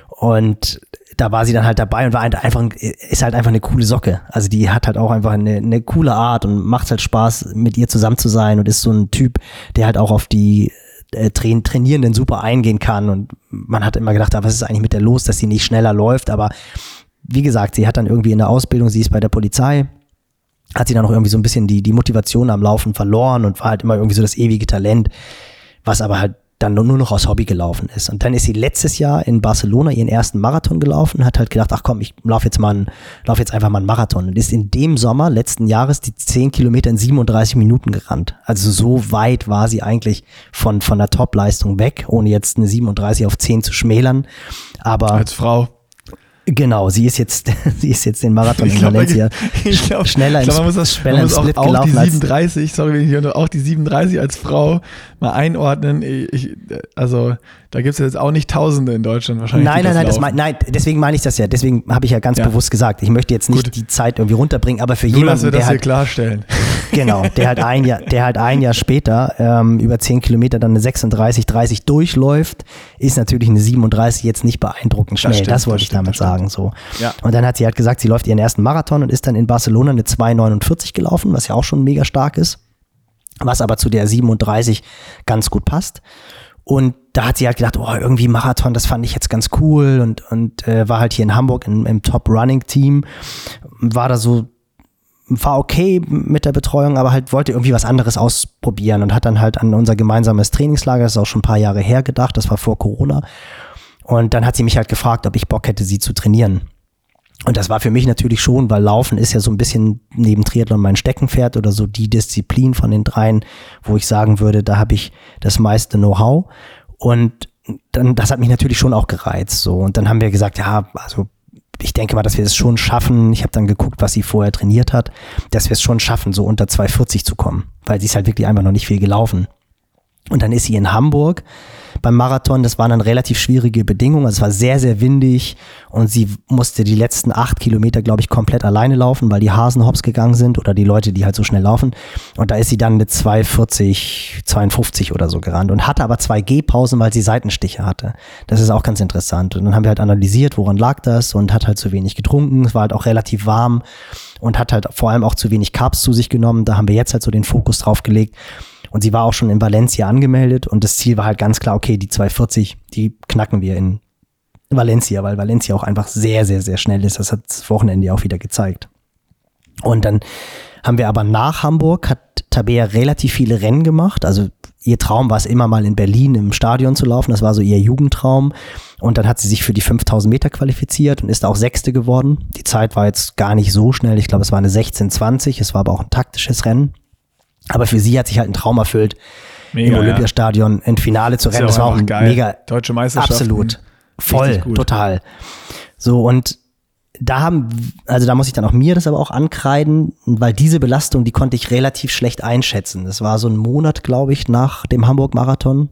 Und da war sie dann halt dabei und war halt einfach, ist halt einfach eine coole Socke. Also die hat halt auch einfach eine, eine coole Art und macht halt Spaß, mit ihr zusammen zu sein und ist so ein Typ, der halt auch auf die äh, Train Trainierenden super eingehen kann. Und man hat immer gedacht, ah, was ist eigentlich mit der los, dass sie nicht schneller läuft. Aber wie gesagt, sie hat dann irgendwie in der Ausbildung, sie ist bei der Polizei, hat sie dann noch irgendwie so ein bisschen die, die Motivation am Laufen verloren und war halt immer irgendwie so das ewige Talent, was aber halt dann nur noch aus Hobby gelaufen ist. Und dann ist sie letztes Jahr in Barcelona ihren ersten Marathon gelaufen, hat halt gedacht, ach komm, ich laufe jetzt mal einen, lauf jetzt einfach mal einen Marathon. Und ist in dem Sommer letzten Jahres die 10 Kilometer in 37 Minuten gerannt. Also so weit war sie eigentlich von, von der Topleistung weg, ohne jetzt eine 37 auf 10 zu schmälern. Aber. Als Frau. Genau, sie ist jetzt, sie ist jetzt den Marathon ich in glaub, Valencia ich glaub, schneller ich glaub, man muss das, schneller man muss auch, auch die 37, sorry, wenn ich hier auch die 37 als Frau mal einordnen. Ich, also da gibt es jetzt auch nicht Tausende in Deutschland wahrscheinlich. Nein, nein, nein, das mein, nein, deswegen meine ich das ja. Deswegen habe ich ja ganz ja. bewusst gesagt, ich möchte jetzt nicht Gut. die Zeit irgendwie runterbringen, aber für Nur, jemanden, dass wir das halt, hier klarstellen. Genau, der halt ein Jahr, der halt ein Jahr später ähm, über 10 Kilometer dann eine 36, 30 durchläuft, ist natürlich eine 37 jetzt nicht beeindruckend schnell. Das, stimmt, das wollte das ich stimmt, damit sagen. So. Ja. Und dann hat sie halt gesagt, sie läuft ihren ersten Marathon und ist dann in Barcelona eine 2,49 gelaufen, was ja auch schon mega stark ist, was aber zu der 37 ganz gut passt. Und da hat sie halt gedacht, oh, irgendwie Marathon, das fand ich jetzt ganz cool und, und äh, war halt hier in Hamburg im, im Top-Running-Team, war da so, war okay mit der Betreuung, aber halt wollte irgendwie was anderes ausprobieren und hat dann halt an unser gemeinsames Trainingslager, das ist auch schon ein paar Jahre her gedacht, das war vor Corona. Und dann hat sie mich halt gefragt, ob ich Bock hätte, sie zu trainieren. Und das war für mich natürlich schon, weil Laufen ist ja so ein bisschen neben Triathlon mein Steckenpferd oder so die Disziplin von den dreien, wo ich sagen würde, da habe ich das meiste Know-how. Und dann, das hat mich natürlich schon auch gereizt. So. Und dann haben wir gesagt, ja, also ich denke mal, dass wir es schon schaffen. Ich habe dann geguckt, was sie vorher trainiert hat, dass wir es schon schaffen, so unter 240 zu kommen, weil sie ist halt wirklich einfach noch nicht viel gelaufen. Und dann ist sie in Hamburg beim Marathon. Das waren dann relativ schwierige Bedingungen. Also es war sehr, sehr windig und sie musste die letzten acht Kilometer, glaube ich, komplett alleine laufen, weil die Hasen hops gegangen sind oder die Leute, die halt so schnell laufen. Und da ist sie dann eine 240, 52 oder so gerannt und hatte aber zwei Gehpausen, weil sie Seitenstiche hatte. Das ist auch ganz interessant. Und dann haben wir halt analysiert, woran lag das und hat halt zu wenig getrunken. Es war halt auch relativ warm und hat halt vor allem auch zu wenig Carbs zu sich genommen. Da haben wir jetzt halt so den Fokus drauf gelegt. Und sie war auch schon in Valencia angemeldet und das Ziel war halt ganz klar, okay, die 240, die knacken wir in Valencia, weil Valencia auch einfach sehr, sehr, sehr schnell ist. Das hat das Wochenende auch wieder gezeigt. Und dann haben wir aber nach Hamburg, hat Tabea relativ viele Rennen gemacht. Also ihr Traum war es immer mal in Berlin im Stadion zu laufen. Das war so ihr Jugendtraum. Und dann hat sie sich für die 5000 Meter qualifiziert und ist auch Sechste geworden. Die Zeit war jetzt gar nicht so schnell. Ich glaube, es war eine 1620. Es war aber auch ein taktisches Rennen. Aber für sie hat sich halt ein Traum erfüllt, mega, im Olympiastadion ja. ein Finale zu rennen. Das war auch ein geil. mega. Deutsche Meisterschaft. Absolut. Voll, total. So, und da haben, also da muss ich dann auch mir das aber auch ankreiden, weil diese Belastung, die konnte ich relativ schlecht einschätzen. Das war so ein Monat, glaube ich, nach dem Hamburg-Marathon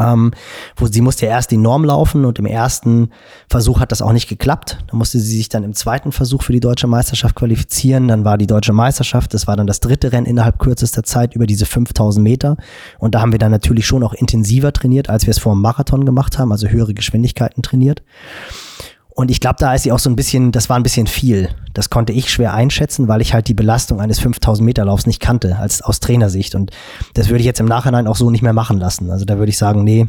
ähm, wo sie musste ja erst die Norm laufen und im ersten Versuch hat das auch nicht geklappt. Da musste sie sich dann im zweiten Versuch für die deutsche Meisterschaft qualifizieren. Dann war die deutsche Meisterschaft, das war dann das dritte Rennen innerhalb kürzester Zeit über diese 5000 Meter. Und da haben wir dann natürlich schon auch intensiver trainiert, als wir es vor dem Marathon gemacht haben, also höhere Geschwindigkeiten trainiert. Und ich glaube, da ist sie auch so ein bisschen, das war ein bisschen viel. Das konnte ich schwer einschätzen, weil ich halt die Belastung eines 5000 Meter Laufs nicht kannte, als aus Trainersicht. Und das würde ich jetzt im Nachhinein auch so nicht mehr machen lassen. Also da würde ich sagen, nee,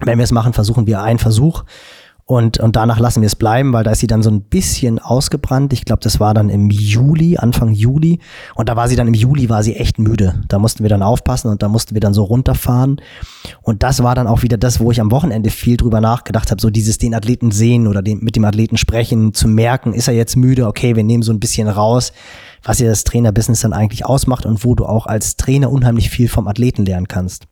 wenn wir es machen, versuchen wir einen Versuch und, und danach lassen wir es bleiben, weil da ist sie dann so ein bisschen ausgebrannt. Ich glaube, das war dann im Juli, Anfang Juli. Und da war sie dann im Juli, war sie echt müde. Da mussten wir dann aufpassen und da mussten wir dann so runterfahren. Und das war dann auch wieder das, wo ich am Wochenende viel drüber nachgedacht habe, so dieses den Athleten sehen oder den, mit dem Athleten sprechen, zu merken, ist er jetzt müde? Okay, wir nehmen so ein bisschen raus, was ja das Trainerbusiness dann eigentlich ausmacht und wo du auch als Trainer unheimlich viel vom Athleten lernen kannst.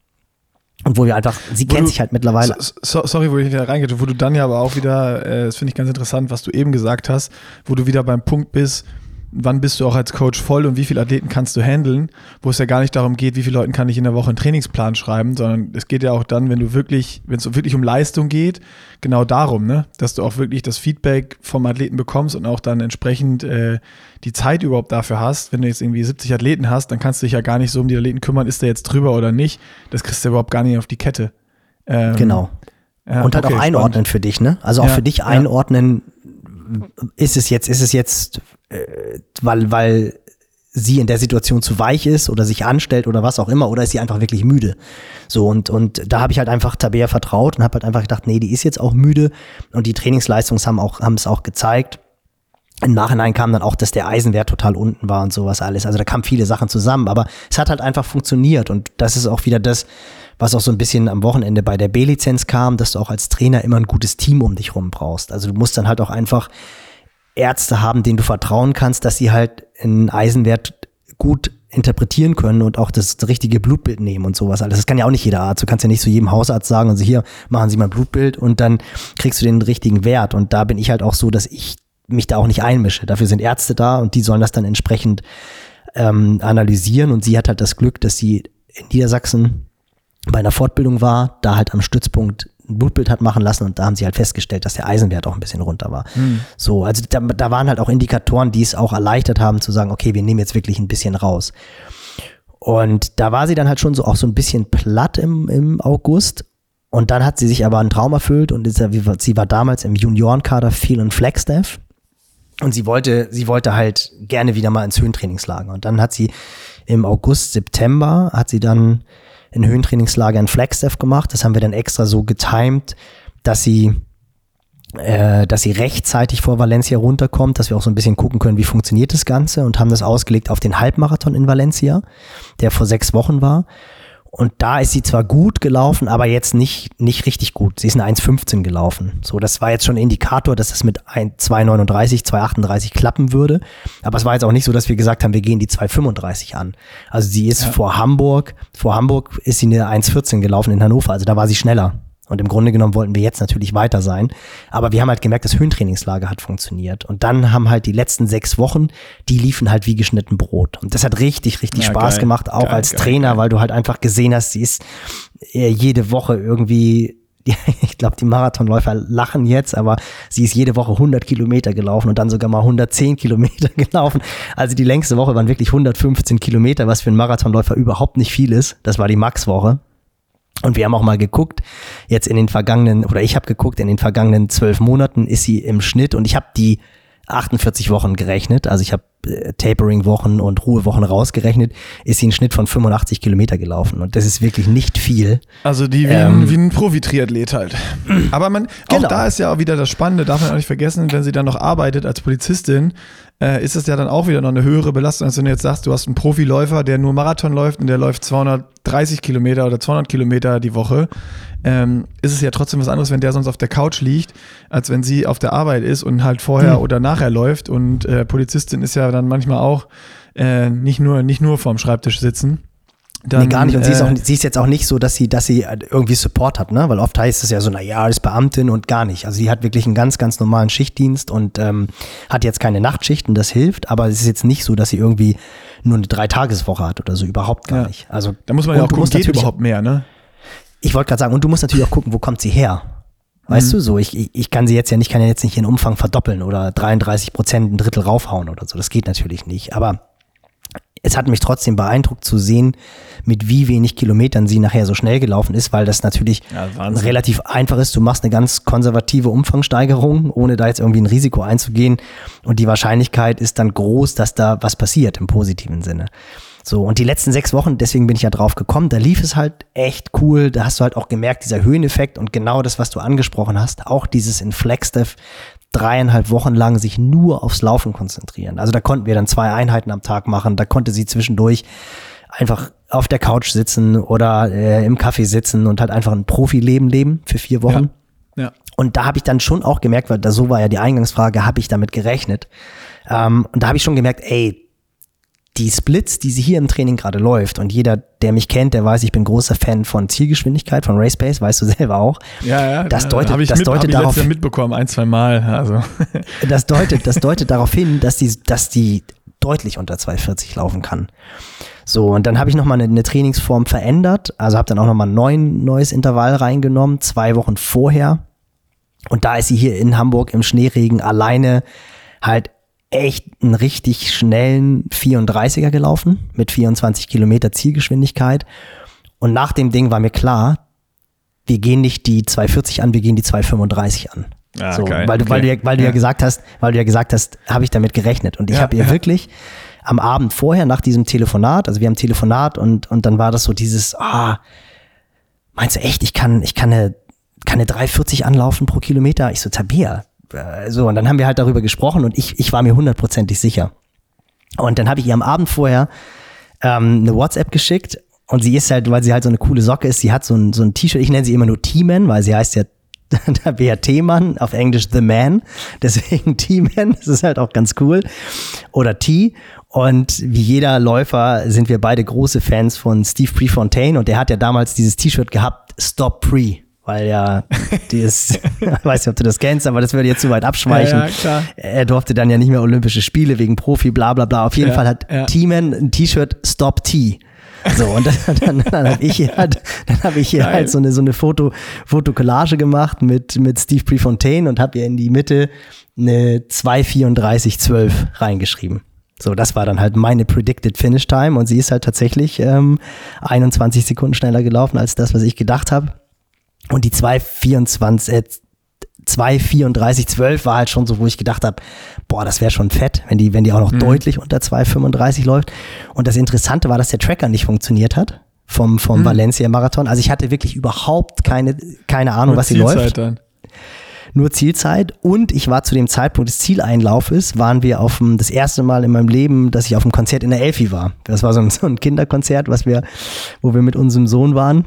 Und wo wir einfach, sie kennt sich halt mittlerweile. So, sorry, wo ich wieder reingehe, wo du dann ja aber auch wieder, äh, das finde ich ganz interessant, was du eben gesagt hast, wo du wieder beim Punkt bist, wann bist du auch als Coach voll und wie viele Athleten kannst du handeln, wo es ja gar nicht darum geht, wie viele Leuten kann ich in der Woche einen Trainingsplan schreiben, sondern es geht ja auch dann, wenn du wirklich, wenn es wirklich um Leistung geht, genau darum, ne, dass du auch wirklich das Feedback vom Athleten bekommst und auch dann entsprechend äh, die Zeit überhaupt dafür hast. Wenn du jetzt irgendwie 70 Athleten hast, dann kannst du dich ja gar nicht so um die Athleten kümmern, ist der jetzt drüber oder nicht. Das kriegst du überhaupt gar nicht auf die Kette. Ähm, genau. Ja, und halt okay, auch einordnen spannend. für dich, ne? Also auch ja, für dich einordnen, ist es jetzt, ist es jetzt, äh, weil, weil sie in der Situation zu weich ist oder sich anstellt oder was auch immer oder ist sie einfach wirklich müde. So und und da habe ich halt einfach Tabea vertraut und habe halt einfach gedacht, nee, die ist jetzt auch müde und die Trainingsleistungen haben auch haben es auch gezeigt. Im Nachhinein kam dann auch, dass der Eisenwert total unten war und sowas alles. Also da kamen viele Sachen zusammen, aber es hat halt einfach funktioniert und das ist auch wieder das, was auch so ein bisschen am Wochenende bei der B-Lizenz kam, dass du auch als Trainer immer ein gutes Team um dich rum brauchst. Also du musst dann halt auch einfach Ärzte haben, denen du vertrauen kannst, dass sie halt einen Eisenwert gut interpretieren können und auch das richtige Blutbild nehmen und sowas alles. Das kann ja auch nicht jeder Arzt. Du kannst ja nicht zu jedem Hausarzt sagen, also hier machen Sie mal ein Blutbild und dann kriegst du den richtigen Wert. Und da bin ich halt auch so, dass ich mich da auch nicht einmische. Dafür sind Ärzte da und die sollen das dann entsprechend ähm, analysieren. Und sie hat halt das Glück, dass sie in Niedersachsen bei einer Fortbildung war, da halt am Stützpunkt ein Blutbild hat machen lassen und da haben sie halt festgestellt, dass der Eisenwert auch ein bisschen runter war. Mhm. So, also da, da waren halt auch Indikatoren, die es auch erleichtert haben zu sagen, okay, wir nehmen jetzt wirklich ein bisschen raus. Und da war sie dann halt schon so auch so ein bisschen platt im, im August. Und dann hat sie sich aber einen Traum erfüllt und sie war damals im Juniorenkader viel in Flagstaff. Und sie wollte, sie wollte halt gerne wieder mal ins Höhentrainingslager. Und dann hat sie im August, September, hat sie dann ein Höhentrainingslager in Flagstaff gemacht. Das haben wir dann extra so getimed, dass sie äh, dass sie rechtzeitig vor Valencia runterkommt, dass wir auch so ein bisschen gucken können, wie funktioniert das Ganze und haben das ausgelegt auf den Halbmarathon in Valencia, der vor sechs Wochen war. Und da ist sie zwar gut gelaufen, aber jetzt nicht, nicht richtig gut. Sie ist eine 1,15 gelaufen. So, das war jetzt schon ein Indikator, dass es mit 2,39, 2,38 klappen würde. Aber es war jetzt auch nicht so, dass wir gesagt haben, wir gehen die 2,35 an. Also sie ist ja. vor Hamburg, vor Hamburg ist sie eine 1,14 gelaufen in Hannover. Also da war sie schneller. Und im Grunde genommen wollten wir jetzt natürlich weiter sein. Aber wir haben halt gemerkt, das Höhentrainingslager hat funktioniert. Und dann haben halt die letzten sechs Wochen, die liefen halt wie geschnitten Brot. Und das hat richtig, richtig ja, Spaß geil, gemacht, auch geil, als geil, Trainer, weil du halt einfach gesehen hast, sie ist äh, jede Woche irgendwie ich glaube, die Marathonläufer lachen jetzt, aber sie ist jede Woche 100 Kilometer gelaufen und dann sogar mal 110 Kilometer gelaufen. Also die längste Woche waren wirklich 115 Kilometer, was für einen Marathonläufer überhaupt nicht viel ist. Das war die Max-Woche. Und wir haben auch mal geguckt, jetzt in den vergangenen, oder ich habe geguckt, in den vergangenen zwölf Monaten ist sie im Schnitt und ich habe die 48 Wochen gerechnet, also ich habe Tapering-Wochen und Ruhewochen rausgerechnet, ist sie einen Schnitt von 85 Kilometer gelaufen und das ist wirklich nicht viel. Also die wie, ähm, ein, wie ein Profi-Triathlet halt. Aber man, auch genau. da ist ja auch wieder das Spannende, darf man auch nicht vergessen, wenn sie dann noch arbeitet als Polizistin, äh, ist es ja dann auch wieder noch eine höhere Belastung, als wenn du jetzt sagst, du hast einen Profiläufer, der nur Marathon läuft und der läuft 230 Kilometer oder 200 Kilometer die Woche. Ähm, ist es ja trotzdem was anderes, wenn der sonst auf der Couch liegt, als wenn sie auf der Arbeit ist und halt vorher mhm. oder nachher läuft. Und äh, Polizistin ist ja dann manchmal auch äh, nicht, nur, nicht nur vorm Schreibtisch sitzen. Dann, nee, gar nicht. Und äh, sie, ist auch, sie ist jetzt auch nicht so, dass sie, dass sie irgendwie Support hat, ne? Weil oft heißt es ja so, na ja, ist Beamtin und gar nicht. Also sie hat wirklich einen ganz, ganz normalen Schichtdienst und ähm, hat jetzt keine Nachtschichten, das hilft, aber es ist jetzt nicht so, dass sie irgendwie nur eine Dreitageswoche hat oder so, überhaupt gar ja. nicht. Also da muss man ja auch gucken, geht überhaupt mehr, ne? Ich wollte gerade sagen, und du musst natürlich auch gucken, wo kommt sie her? Weißt mhm. du so, ich, ich, kann sie jetzt ja nicht, kann ja jetzt nicht ihren Umfang verdoppeln oder 33 Prozent ein Drittel raufhauen oder so. Das geht natürlich nicht. Aber es hat mich trotzdem beeindruckt zu sehen, mit wie wenig Kilometern sie nachher so schnell gelaufen ist, weil das natürlich ja, relativ einfach ist. Du machst eine ganz konservative Umfangsteigerung, ohne da jetzt irgendwie ein Risiko einzugehen. Und die Wahrscheinlichkeit ist dann groß, dass da was passiert im positiven Sinne. So, und die letzten sechs Wochen, deswegen bin ich ja drauf gekommen, da lief es halt echt cool. Da hast du halt auch gemerkt, dieser Höheneffekt und genau das, was du angesprochen hast, auch dieses in Flagstaff dreieinhalb Wochen lang sich nur aufs Laufen konzentrieren. Also da konnten wir dann zwei Einheiten am Tag machen. Da konnte sie zwischendurch einfach auf der Couch sitzen oder äh, im Kaffee sitzen und halt einfach ein Profileben leben für vier Wochen. Ja. ja. Und da habe ich dann schon auch gemerkt, weil da so war ja die Eingangsfrage, habe ich damit gerechnet. Ähm, und da habe ich schon gemerkt, ey, die Splits, die sie hier im Training gerade läuft, und jeder, der mich kennt, der weiß, ich bin großer Fan von Zielgeschwindigkeit, von Race Pace, weißt du selber auch. Ja, ja, das deutet, ich das mit, deutet darauf ich mitbekommen, ein, zwei Mal. Also. Das deutet, das deutet darauf hin, dass die, dass die deutlich unter 240 laufen kann. So, und dann habe ich nochmal eine, eine Trainingsform verändert, also habe dann auch nochmal ein neues Intervall reingenommen, zwei Wochen vorher. Und da ist sie hier in Hamburg im Schneeregen alleine halt echt einen richtig schnellen 34er gelaufen mit 24 Kilometer Zielgeschwindigkeit. Und nach dem Ding war mir klar, wir gehen nicht die 240 an, wir gehen die 235 an. Ah, so, geil. weil du, weil du, ja, Okay. weil du ja. Ja. gesagt hast, weil du ja gesagt hast, habe ich damit gerechnet. Und ich Ja, habe ihr ja. wirklich am Abend vorher nach diesem Telefonat, also wir haben Telefonat und, und dann war das so dieses, ah, meinst du echt, ich kann, ich kann eine, kann eine 340 anlaufen pro Kilometer? Ich so, Tabea. Äh, So, und dann haben wir halt darüber gesprochen und ich, ich war mir hundertprozentig sicher. Und dann habe ich ihr am Abend vorher ähm, eine WhatsApp geschickt und sie ist halt, weil sie halt so eine coole Socke ist, sie hat so ein, so ein T-Shirt, ich nenne sie immer nur T-Man, weil sie heißt ja Tabea T-Mann, auf Englisch The Man, deswegen T-Man, das ist halt auch ganz cool. Oder T. Und wie jeder Läufer sind wir beide große Fans von Steve Prefontaine und der hat ja damals dieses T-Shirt gehabt, Stop Pre. Weil ja, die ist, ich weiß nicht, ob du das kennst, aber das würde jetzt zu weit abschweichen. Ja. Er durfte dann ja nicht mehr Olympische Spiele wegen Profi, bla bla bla. Auf jeden Ja, Fall hat ja. T-Man ein T-Shirt Stop T. So, und dann, dann, dann habe ich hier halt, dann hab ich hier halt so eine, so eine Foto, Fotokollage gemacht mit, mit Steve Prefontaine und habe ihr in die Mitte eine 2,34,12 reingeschrieben. So, das war dann halt meine Predicted Finish Time und sie ist halt tatsächlich ähm, 21 Sekunden schneller gelaufen als das, was ich gedacht habe. Und die 2,24, äh, 2,34,12 war halt schon so, wo ich gedacht habe, boah, das wäre schon fett, wenn die, wenn die auch noch deutlich unter 2,35 läuft. Und das Interessante war, dass der Tracker nicht funktioniert hat vom, vom Valencia-Marathon. Also ich hatte wirklich überhaupt keine, keine Ahnung, was sie läuft Dann. nur Zielzeit und ich war zu dem Zeitpunkt des Zieleinlaufes, waren wir auf dem, das erste Mal in meinem Leben, dass ich auf einem Konzert in der Elfi war. Das war so ein, so ein Kinderkonzert, was wir, wo wir mit unserem Sohn waren.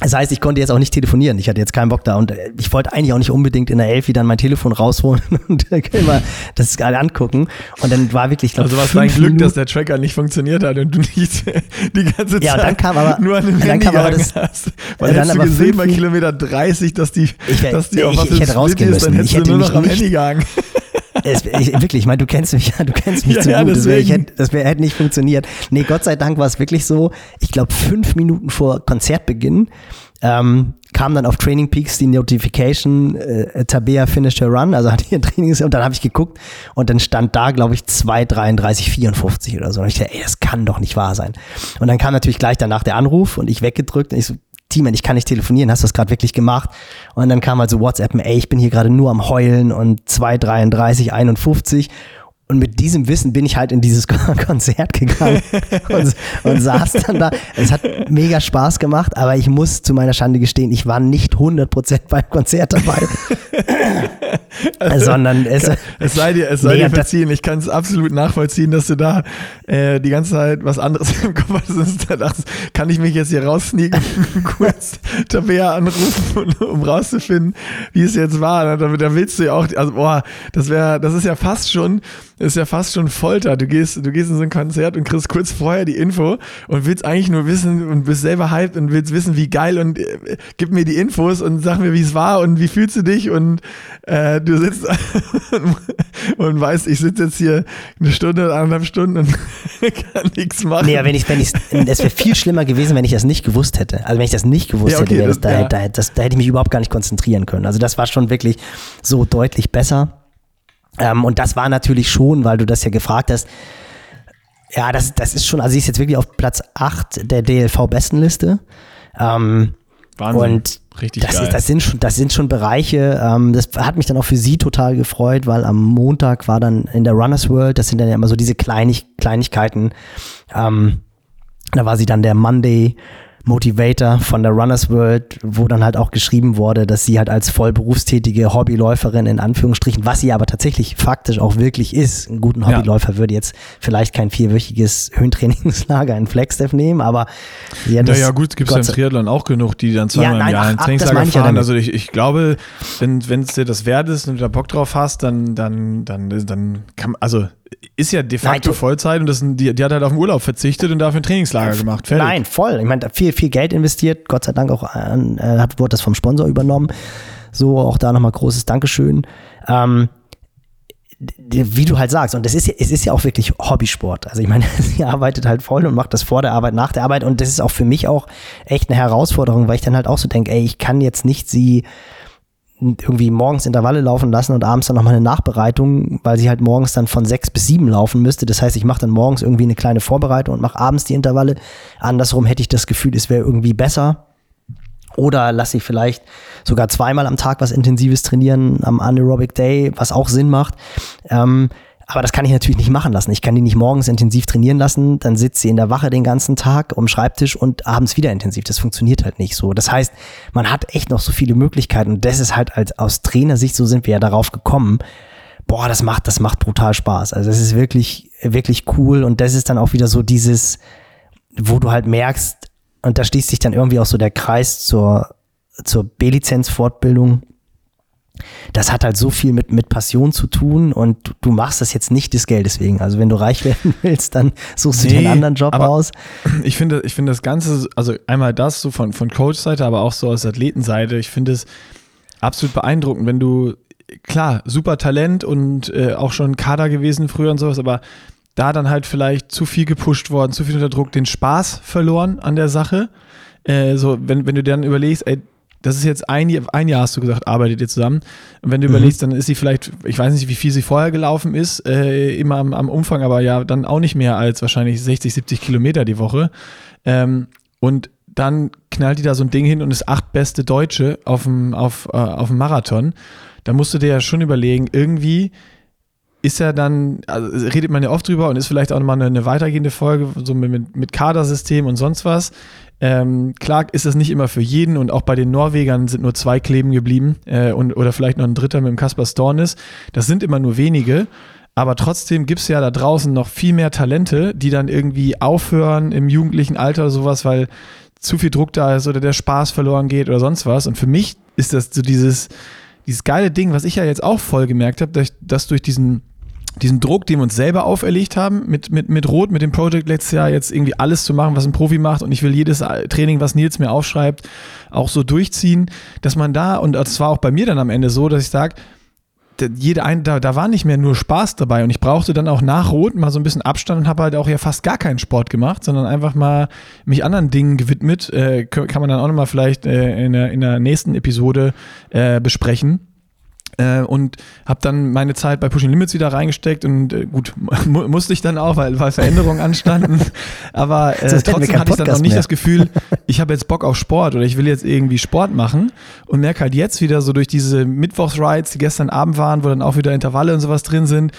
Das heißt, ich konnte jetzt auch nicht telefonieren. Ich hatte jetzt keinen Bock da und äh, ich wollte eigentlich auch nicht unbedingt in der Elfi dann mein Telefon rausholen und immer das gerade angucken. Und dann war wirklich, ich glaub, Also war es dein Glück, Minuten- dass der Tracker nicht funktioniert hat und du nicht die ganze Zeit Ja, dann kam aber- nur an dem dann Handy kam aber das- hast. Weil dann hättest du gesehen fünf bei Kilometer 30, dass die, Ich dass die auf ich- was ich ein hätte rausgehen ist, dann müssen. hättest Ich du hätte nur mich noch am Handy gehangen. Es, ich, wirklich, ich meine, du kennst mich, du kennst mich Ja, zu ja, gut. Das, wär, ich deswegen. hätte, das wär, hätte nicht funktioniert. Nee, Gott sei Dank war es wirklich so. Ich glaube, fünf Minuten vor Konzertbeginn ähm, kam dann auf Training Peaks die Notification, äh, Tabea finished her run, also hat ihr Trainings und dann habe ich geguckt und dann stand da, glaube ich, 2,33,54 oder so. Und ich dachte, ey, das kann doch nicht wahr sein. Und dann kam natürlich gleich danach der Anruf und ich weggedrückt und ich so, Teaman, ich kann nicht telefonieren, hast du das gerade wirklich gemacht? Und dann kam halt so WhatsApp, ey, ich bin hier gerade nur am Heulen und 2,33, 51. Und mit diesem Wissen bin ich halt in dieses Konzert gegangen und, und saß dann da. Es hat mega Spaß gemacht, aber ich muss zu meiner Schande gestehen, ich war nicht 100% beim Konzert dabei, sondern es, Es sei dir, es sei dir verziehen. Ich kann es absolut nachvollziehen, dass du da äh, die ganze Zeit was anderes im Kopf hast. Da dachtest, kann ich mich jetzt hier raussneaken, kurz Tabea anrufen, um rauszufinden, wie es jetzt war. Da, da willst du ja auch, also boah, das wäre, das ist ja fast schon, ist ja fast schon Folter. Du gehst, du gehst in so ein Konzert und kriegst kurz vorher die Info und willst eigentlich nur wissen und bist selber hyped und willst wissen, wie geil und äh, gib mir die Infos und sag mir, wie es war und wie fühlst du dich und äh, du sitzt und weißt, ich sitze jetzt hier eine Stunde oder anderthalb Stunden und kann nichts machen. Nee, aber wenn ich, wenn ich, es wäre viel schlimmer gewesen, wenn ich das nicht gewusst hätte. Also wenn ich das nicht gewusst Ja, okay, hätte, das- da, ja. da, das, da hätte ich mich überhaupt gar nicht konzentrieren können. Also das war schon wirklich so deutlich besser. Ähm, und das war natürlich schon, weil du das ja gefragt hast. Ja, das, das ist schon, also sie ist jetzt wirklich auf Platz 8 der DLV-Bestenliste. Ähm, Wahnsinn. und Richtig das, geil. ist, das, sind schon, das sind schon Bereiche, ähm, das hat mich dann auch für sie total gefreut, weil am Montag war dann in der Runners World, das sind dann ja immer so diese Kleinig Kleinigkeiten, ähm, da war sie dann der Monday Motivator von der Runners World, wo dann halt auch geschrieben wurde, dass sie halt als vollberufstätige Hobbyläuferin in Anführungsstrichen, was sie aber tatsächlich faktisch auch wirklich ist, einen guten Ja. Hobbyläufer würde jetzt vielleicht kein vierwöchiges Höhentrainingslager in Flagstaff nehmen, aber ja, das, Naja, gut, gibt es Gott im Triathlon auch genug, die dann zweimal Ja, nein, im Jahr ach, ein Trainingslager ja fahren. damit. also ich, ich glaube, wenn wenn es dir das wert ist und du da Bock drauf hast, dann, dann, dann, dann kann also ist ja de facto Nein, Vollzeit und das, die, die hat halt auf den Urlaub verzichtet und dafür ein Trainingslager gemacht. Fertig. Nein, voll. Ich meine, viel, viel Geld investiert. Gott sei Dank auch an, äh, hat, wurde das vom Sponsor übernommen. So, auch da nochmal großes Dankeschön. Ähm, wie du halt sagst, und das ist es ist ja auch wirklich Hobbysport. Also ich meine, sie arbeitet halt voll und macht das vor der Arbeit, nach der Arbeit. Und das ist auch für mich auch echt eine Herausforderung, weil ich dann halt auch so denke, ey, ich kann jetzt nicht sie irgendwie morgens Intervalle laufen lassen und abends dann nochmal eine Nachbereitung, weil sie halt morgens dann von sechs bis sieben laufen müsste. Das heißt, ich mache dann morgens irgendwie eine kleine Vorbereitung und mache abends die Intervalle. Andersrum hätte ich das Gefühl, es wäre irgendwie besser. Oder lasse ich vielleicht sogar zweimal am Tag was Intensives trainieren am Anaerobic Day, was auch Sinn macht. Ähm, aber das kann ich natürlich nicht machen lassen. Ich kann die nicht morgens intensiv trainieren lassen, dann sitzt sie in der Wache den ganzen Tag um Schreibtisch und abends wieder intensiv. Das funktioniert halt nicht so. Das heißt, man hat echt noch so viele Möglichkeiten und das ist halt als aus Trainersicht, so sind wir ja darauf gekommen. Boah, das macht, das macht brutal Spaß. Also es ist wirklich, wirklich cool und das ist dann auch wieder so dieses, wo du halt merkst, und da schließt sich dann irgendwie auch so der Kreis zur, zur B-Lizenz-Fortbildung das hat halt so viel mit, mit Passion zu tun und du, machst das jetzt nicht des Geldes wegen. Also wenn du reich werden willst, dann suchst du dir einen anderen Job aus. Ich finde, ich finde das Ganze, also einmal das so von, von Coach-Seite, aber auch so aus Athletenseite, ich finde es absolut beeindruckend, wenn du, klar, super Talent und äh, auch schon Kader gewesen früher und sowas, aber da dann halt vielleicht zu viel gepusht worden, zu viel unter Druck, den Spaß verloren an der Sache. Äh, so, wenn, wenn du dann überlegst, ey, das ist jetzt ein, ein Jahr, hast du gesagt, arbeitet ihr zusammen. Und wenn du mhm. überlegst, dann ist sie vielleicht, ich weiß nicht, wie viel sie vorher gelaufen ist, äh, immer am, am, Umfang, aber ja, dann auch nicht mehr als wahrscheinlich 60, 70 Kilometer die Woche. Ähm, und dann knallt die da so ein Ding hin und ist acht beste Deutsche auf dem, auf, äh, auf dem Marathon. Da musst du dir ja schon überlegen, irgendwie ist ja dann, also redet man ja oft drüber und ist vielleicht auch nochmal eine, eine weitergehende Folge, so mit, mit Kadersystem und sonst was. Ähm, klar ist das nicht immer für jeden und auch bei den Norwegern sind nur zwei kleben geblieben äh, und, oder vielleicht noch ein dritter mit dem Kaspar Stornis. Das sind immer nur wenige. Aber trotzdem gibt es ja da draußen noch viel mehr Talente, die dann irgendwie aufhören im jugendlichen Alter oder sowas, weil zu viel Druck da ist oder der Spaß verloren geht oder sonst was. Und für mich ist das so dieses, dieses geile Ding, was ich ja jetzt auch voll gemerkt habe, dass, dass durch diesen diesen Druck, den wir uns selber auferlegt haben, mit, mit, mit Rot, mit dem Project letztes Jahr jetzt irgendwie alles zu machen, was ein Profi macht und ich will jedes Training, was Nils mir aufschreibt, auch so durchziehen, dass man da, und das war auch bei mir dann am Ende so, dass ich sage, jede ein, da, da war nicht mehr nur Spaß dabei und ich brauchte dann auch nach Rot mal so ein bisschen Abstand und habe halt auch ja fast gar keinen Sport gemacht, sondern einfach mal mich anderen Dingen gewidmet. Äh, kann man dann auch nochmal vielleicht äh, in, der, in der nächsten Episode äh, besprechen. Äh, und habe dann meine Zeit bei Pushing Limits wieder reingesteckt und äh, gut, mu musste ich dann auch, weil, weil Veränderungen anstanden. Aber äh, trotzdem hatte ich dann noch nicht mehr. das Gefühl, ich habe jetzt Bock auf Sport oder ich will jetzt irgendwie Sport machen und merke halt jetzt wieder so durch diese Mittwochsrides, die gestern Abend waren, wo dann auch wieder Intervalle und sowas drin sind,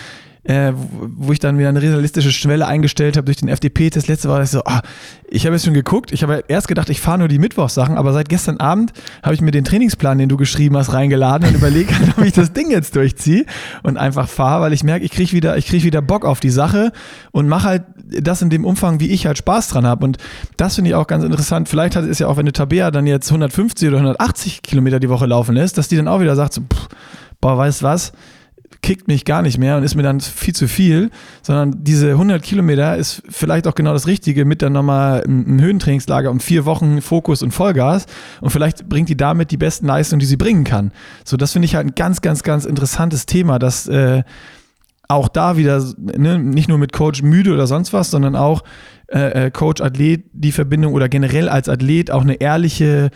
äh, wo ich dann wieder eine realistische Schwelle eingestellt habe durch den FDP-Test. Letzte war ich so, ah, ich habe jetzt schon geguckt. Ich habe erst gedacht, ich fahre nur die Mittwochssachen, aber seit gestern Abend habe ich mir den Trainingsplan, den du geschrieben hast, reingeladen und überlegt, ob ich das Ding jetzt durchziehe und einfach fahre, weil ich merke, ich kriege wieder, ich wieder Bock auf die Sache und mache halt das in dem Umfang, wie ich halt Spaß dran habe. Und das finde ich auch ganz interessant. Vielleicht hat es ja auch, wenn du Tabea dann jetzt 150 oder 180 Kilometer die Woche laufen lässt, dass die dann auch wieder sagt, so, pff, boah, weißt was? Kickt mich gar nicht mehr und ist mir dann viel zu viel, sondern diese 100 Kilometer ist vielleicht auch genau das Richtige mit dann nochmal ein Höhentrainingslager um vier Wochen Fokus und Vollgas und vielleicht bringt die damit die besten Leistungen, die sie bringen kann. So, das finde ich halt ein ganz, ganz, ganz interessantes Thema, dass äh, auch da wieder ne, nicht nur mit Coach müde oder sonst was, sondern auch äh, äh Coach-Athlet die Verbindung oder generell als Athlet auch eine ehrliche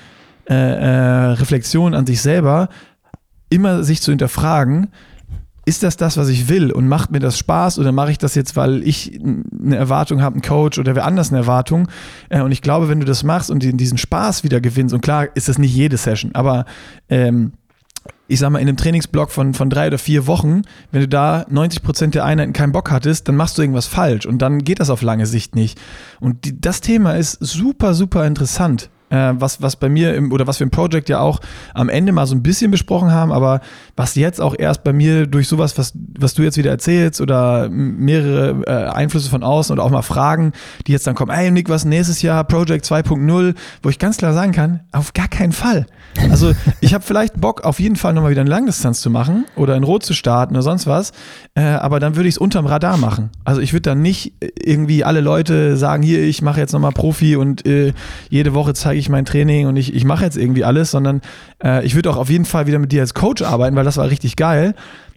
äh, äh, Reflexion an sich selber, immer sich zu hinterfragen, ist das das, was ich will und macht mir das Spaß oder mache ich das jetzt, weil ich eine Erwartung habe, einen Coach oder wer anders eine Erwartung? Äh, und ich glaube, wenn du das machst und diesen Spaß wieder gewinnst, und klar ist das nicht jede Session, aber ähm, ich sag mal, in einem Trainingsblock von, von drei oder vier Wochen, wenn du da 90 Prozent der Einheiten keinen Bock hattest, dann machst du irgendwas falsch und dann geht das auf lange Sicht nicht. Und die, das Thema ist super, super interessant äh, was, was bei mir im, oder was wir im Project ja auch am Ende mal so ein bisschen besprochen haben, aber was jetzt auch erst bei mir durch sowas, was, was du jetzt wieder erzählst oder mehrere äh, Einflüsse von außen oder auch mal Fragen, die jetzt dann kommen, ey Nick, was nächstes Jahr, Project 2.0, wo ich ganz klar sagen kann, auf gar keinen Fall. Also ich habe vielleicht Bock, auf jeden Fall nochmal wieder eine Langdistanz zu machen oder in Rot zu starten oder sonst was, äh, aber dann würde ich es unterm Radar machen. Also ich würde dann nicht irgendwie alle Leute sagen, hier, ich mache jetzt nochmal Profi und äh, jede Woche zeige ich mein Training und ich, ich mache jetzt irgendwie alles, sondern äh, ich würde auch auf jeden Fall wieder mit dir als Coach arbeiten, weil das war richtig geil.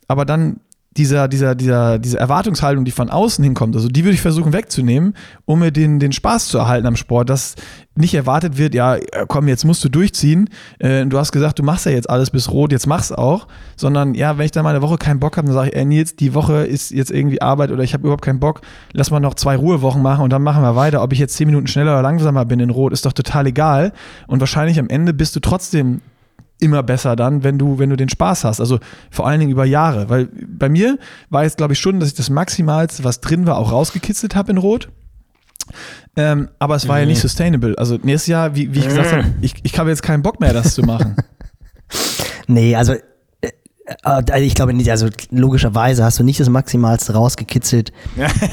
Aber dann dieser, dieser, dieser, diese Erwartungshaltung, die von außen hinkommt, also die würde ich versuchen wegzunehmen, um mir den, den Spaß zu erhalten am Sport, dass nicht erwartet wird, ja, komm, jetzt musst du durchziehen. Äh, du hast gesagt, du machst ja jetzt alles bis rot, jetzt mach's auch. Sondern ja, wenn ich dann mal eine Woche keinen Bock habe, dann sage ich, ey Nils, die Woche ist jetzt irgendwie Arbeit oder ich habe überhaupt keinen Bock, lass mal noch zwei Ruhewochen machen und dann machen wir weiter. Ob ich jetzt zehn Minuten schneller oder langsamer bin in Rot, ist doch total egal. Und wahrscheinlich am Ende bist du trotzdem immer besser dann, wenn du, wenn du den Spaß hast. Also vor allen Dingen über Jahre. Weil bei mir war jetzt, glaube ich, schon, dass ich das Maximalste, was drin war, auch rausgekitzelt habe in Rot. Ähm, aber es war mhm. ja nicht mhm. sustainable. Also nächstes Jahr, wie, wie ich gesagt habe, ich, ich habe jetzt keinen Bock mehr, das zu machen. nee, also äh, ich glaube nicht, also logischerweise hast du nicht das Maximalste rausgekitzelt,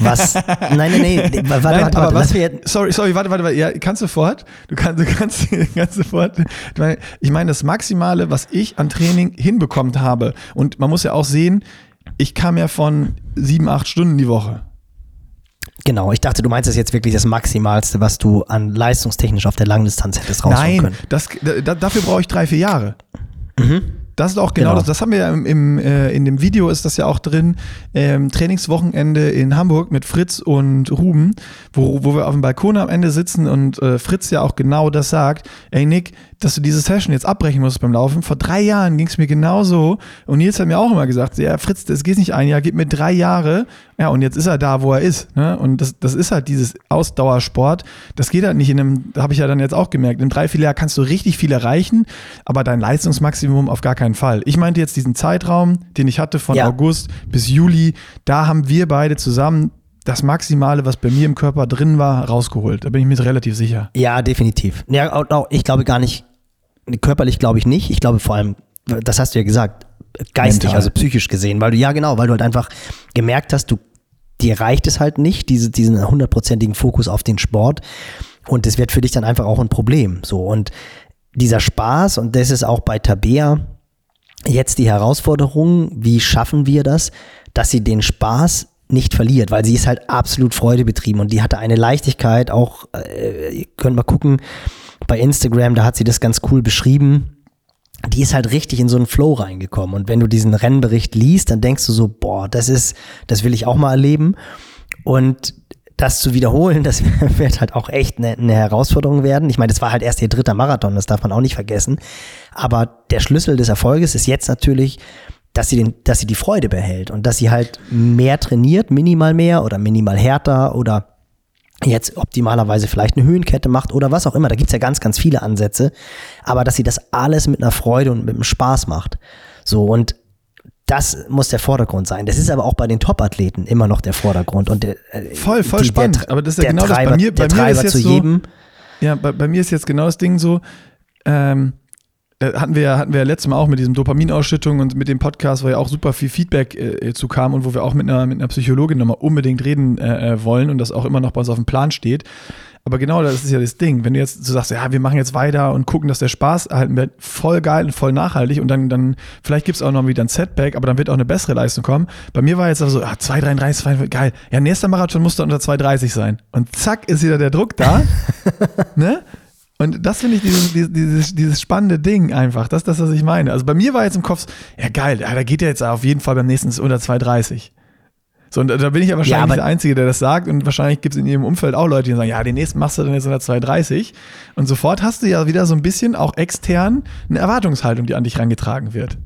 was. nein, nein, nein, warte, nein, warte, warte, was, jetzt, sorry, sorry, warte, warte, warte, ja, kannst du sofort? Du kannst, du kannst, kannst sofort. Ich meine, das Maximale, was ich an Training hinbekommen habe, und man muss ja auch sehen, ich kam ja von sieben, acht Stunden die Woche. Genau, ich dachte, du meinst das jetzt wirklich das Maximalste, was du an leistungstechnisch auf der Langdistanz hättest rausholen können. Nein, das, da, dafür brauche ich drei, vier Jahre. Mhm. Das ist auch genau, genau. das. Das haben wir ja im, im äh, in dem Video ist das ja auch drin. Ähm, Trainingswochenende in Hamburg mit Fritz und Ruben, wo, wo wir auf dem Balkon am Ende sitzen und äh, Fritz ja auch genau das sagt. Ey Nick, dass du diese Session jetzt abbrechen musst beim Laufen. Vor drei Jahren ging es mir genauso. Und Nils hat mir auch immer gesagt, ja, Fritz, das geht nicht ein Jahr, gib mir drei Jahre. Ja, und jetzt ist er da, wo er ist. Ne? Und das, das ist halt dieses Ausdauersport. Das geht halt nicht in einem, habe ich ja dann jetzt auch gemerkt, in drei, vier Jahren kannst du richtig viel erreichen, aber dein Leistungsmaximum auf gar keinen Fall. Ich meinte jetzt diesen Zeitraum, den ich hatte von ja. August bis Juli, da haben wir beide zusammen das Maximale, was bei mir im Körper drin war, rausgeholt. Da bin ich mir relativ sicher. Ja, definitiv. Ja, ich glaube gar nicht, körperlich glaube ich nicht. Ich glaube vor allem, das hast du ja gesagt, geistig, Mental. also psychisch gesehen, weil du, ja genau, weil du halt einfach gemerkt hast, du, dir reicht es halt nicht, diese, diesen hundertprozentigen Fokus auf den Sport. Und das wird für dich dann einfach auch ein Problem. So. Und dieser Spaß, und das ist auch bei Tabea jetzt die Herausforderung, wie schaffen wir das, dass sie den Spaß nicht verliert, weil sie ist halt absolut freudebetrieben und die hatte eine Leichtigkeit, auch, äh, ihr könnt mal gucken, bei Instagram, da hat sie das ganz cool beschrieben. Die ist halt richtig in so einen Flow reingekommen. Und wenn du diesen Rennbericht liest, dann denkst du so, boah, das ist, das will ich auch mal erleben. Und das zu wiederholen, das wird halt auch echt eine, eine Herausforderung werden. Ich meine, das war halt erst ihr dritter Marathon, das darf man auch nicht vergessen. Aber der Schlüssel des Erfolges ist jetzt natürlich, dass sie, den, dass sie die Freude behält und dass sie halt mehr trainiert, minimal mehr oder minimal härter oder jetzt optimalerweise vielleicht eine Höhenkette macht oder was auch immer. Da gibt's ja ganz, ganz viele Ansätze. Aber dass sie das alles mit einer Freude und mit einem Spaß macht. So, und das muss der Vordergrund sein. Das ist aber auch bei den Top-Athleten immer noch der Vordergrund. Und der, äh, voll, voll die, spannend. Der, aber das ist ja genau Treiber, das. Bei mir, bei mir ist jetzt so, Ja, bei, bei, mir ist jetzt genau das Ding so, ähm, äh, hatten wir, hatten wir ja letztes Mal auch mit diesem Dopaminausschüttung und mit dem Podcast, wo ja auch super viel Feedback äh, zu kam und wo wir auch mit einer, mit einer Psychologin nochmal unbedingt reden äh, äh, wollen und das auch immer noch bei uns auf dem Plan steht. Aber genau das ist ja das Ding. Wenn du jetzt so sagst, ja, wir machen jetzt weiter und gucken, dass der Spaß erhalten wird, voll geil und voll nachhaltig und dann, dann vielleicht gibt es auch noch wieder ein Setback, aber dann wird auch eine bessere Leistung kommen. Bei mir war jetzt also, ah, 2,33, geil. Ja, nächster Marathon muss dann unter 2,30 sein. Und zack, ist wieder der Druck da. ne? Und das finde ich dieses, dieses, dieses spannende Ding einfach. Das ist das, was ich meine. Also bei mir war jetzt im Kopf, ja geil, ja, da geht er jetzt auf jeden Fall beim nächsten unter 2,30. So, und da bin ich ja wahrscheinlich ja, der Einzige, der das sagt. Und wahrscheinlich gibt es in ihrem Umfeld auch Leute, die sagen, ja, den nächsten machst du dann jetzt unter 2,30. Und sofort hast du ja wieder so ein bisschen auch extern eine Erwartungshaltung, die an dich rangetragen wird.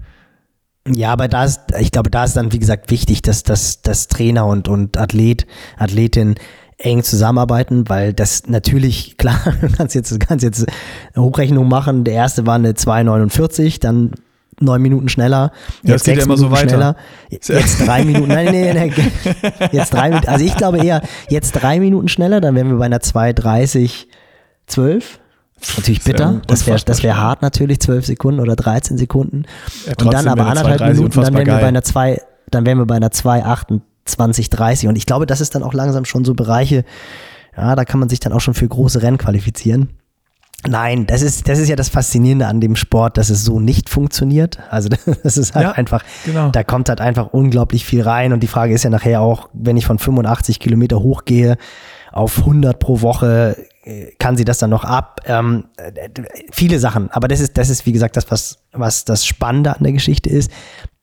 Ja, aber da ist, ich glaube, da ist dann, wie gesagt, wichtig, dass, dass, dass Trainer und, und Athlet, Athletin eng zusammenarbeiten, weil das natürlich, klar, du kannst jetzt, kannst jetzt eine Hochrechnung machen. Der erste war eine 2,49, dann neun Minuten schneller, ja, jetzt sechs ja Minuten so schneller, jetzt drei Minuten, nein, nein, nein, jetzt drei Minuten, also ich glaube eher, jetzt drei Minuten schneller, dann wären wir bei einer 2,30, 12. Natürlich bitter, das wäre das wär hart natürlich, 12 Sekunden oder 13 Sekunden. Ja, und dann aber anderthalb Minuten, dann wären wir bei einer 2, dann wären wir bei einer 2,28 2030. Und ich glaube, das ist dann auch langsam schon so Bereiche, ja, da kann man sich dann auch schon für große Rennen qualifizieren. Nein, das ist, das ist ja das Faszinierende an dem Sport, dass es so nicht funktioniert. Also das ist halt ja, einfach, genau. da kommt halt einfach unglaublich viel rein. Und die Frage ist ja nachher auch, wenn ich von 85 Kilometer hochgehe auf 100 pro Woche, kann sie das dann noch ab? Ähm, äh, viele Sachen. Aber das ist, das ist wie gesagt das, was, was das Spannende an der Geschichte ist.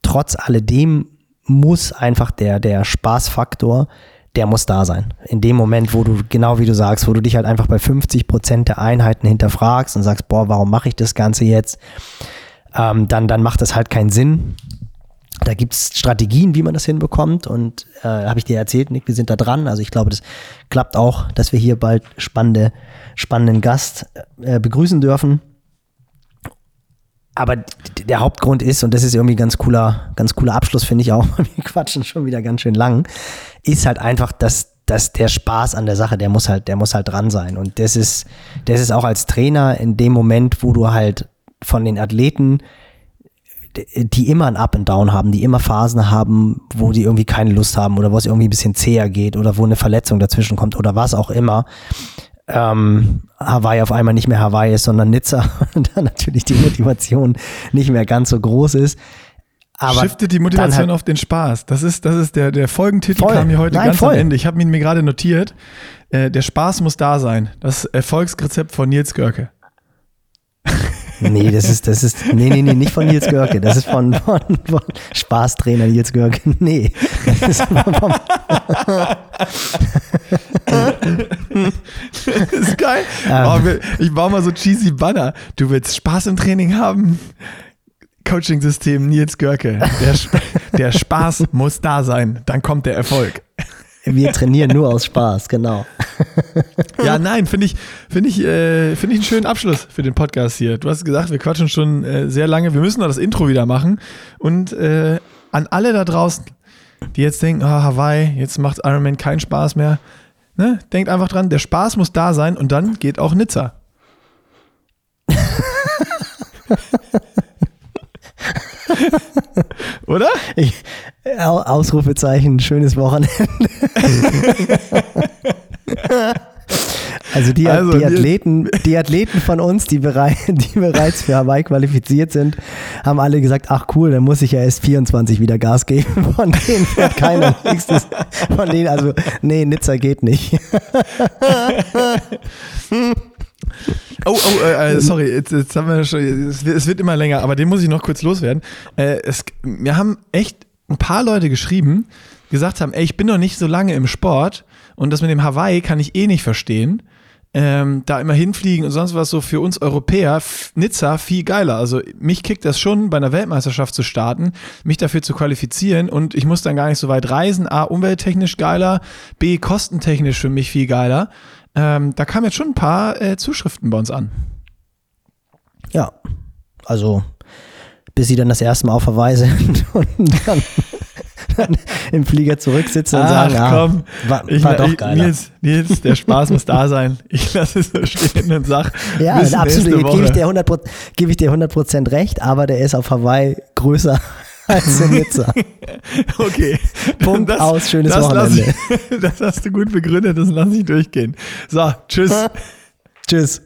Trotz alledem muss einfach der, der Spaßfaktor, der muss da sein. In dem Moment, wo du, genau wie du sagst, wo du dich halt einfach bei 50 Prozent der Einheiten hinterfragst und sagst, boah, warum mache ich das Ganze jetzt? Ähm, dann, dann macht das halt keinen Sinn. Da gibt es Strategien, wie man das hinbekommt. Und äh, habe ich dir erzählt, Nick, wir sind da dran. Also ich glaube, das klappt auch, dass wir hier bald spannende, spannenden Gast äh, begrüßen dürfen. Aber der Hauptgrund ist, und das ist irgendwie ganz cooler, ganz cooler Abschluss, finde ich auch, wir quatschen schon wieder ganz schön lang, ist halt einfach, dass, dass der Spaß an der Sache, der muss halt, der muss halt dran sein. Und das ist, das ist auch als Trainer in dem Moment, wo du halt von den Athleten die immer ein Up and Down haben, die immer Phasen haben, wo die irgendwie keine Lust haben oder wo es irgendwie ein bisschen zäher geht oder wo eine Verletzung dazwischen kommt oder was auch immer. Ähm, Hawaii auf einmal nicht mehr Hawaii ist, sondern Nizza und dann natürlich die Motivation nicht mehr ganz so groß ist. Aber Shiftet die Motivation halt auf den Spaß. Das ist, das ist der, der Folgentitel voll. kam hier heute Nein, ganz voll. am Ende. Ich habe ihn mir gerade notiert. Äh, der Spaß muss da sein. Das Erfolgsrezept von Nils Görke. Nee, das ist, das ist, nee, nee, nee, nicht von Nils Görke. Das ist von, von, von Spaßtrainer Nils Görke. Nee. Das ist vom, das ist geil. Oh, ich baue mal so cheesy Banner. Du willst Spaß im Training haben? Coaching-System Nils Görke. Der, der Spaß muss da sein. Dann kommt der Erfolg. Wir trainieren nur aus Spaß, genau. Ja, nein, finde ich, finde ich, äh, finde ich einen schönen Abschluss für den Podcast hier. Du hast gesagt, wir quatschen schon äh, sehr lange. Wir müssen noch das Intro wieder machen. Und äh, an alle da draußen, die jetzt denken, oh, Hawaii, jetzt macht Ironman keinen Spaß mehr. Ne? Denkt einfach dran, der Spaß muss da sein und dann geht auch Nizza. Oder? Ich, Ausrufezeichen, schönes Wochenende. Also die, also die, Athleten, die Athleten von uns, die, bereit, die bereits für Hawaii qualifiziert sind, haben alle gesagt, ach cool, dann muss ich ja erst 24 wieder Gas geben. Von denen fährt keiner nächstes. Von denen, also, nee, Nizza geht nicht. Oh, oh, äh, äh, sorry, jetzt, jetzt haben wir schon, es wird, immer länger, aber den muss ich noch kurz loswerden. Äh, es, wir haben echt ein paar Leute geschrieben, gesagt haben, ey, ich bin noch nicht so lange im Sport und das mit dem Hawaii kann ich eh nicht verstehen. Ähm, da immer hinfliegen und sonst was so für uns Europäer, Nizza viel geiler. Also mich kickt das schon, bei einer Weltmeisterschaft zu starten, mich dafür zu qualifizieren und ich muss dann gar nicht so weit reisen. A, umwelttechnisch geiler, B, kostentechnisch für mich viel geiler. Ähm, da kamen jetzt schon ein paar äh, Zuschriften bei uns an. Ja, also bis sie dann das erste Mal auf Hawaii sind und dann, dann im Flieger zurücksitzen und Ach, sagen, komm, ah, war, ich, war doch geiler. Nils, Nils, der Spaß muss da sein. Ich lasse es so stehen und sag, ja, absolut, gebe ich, dir 100%, gebe ich dir 100% recht, aber der ist auf Hawaii größer als in Nizza. Okay. Punkt aus, schönes das Wochenende. Ich, das hast du gut begründet, das lasse ich durchgehen. So, tschüss. Tschüss.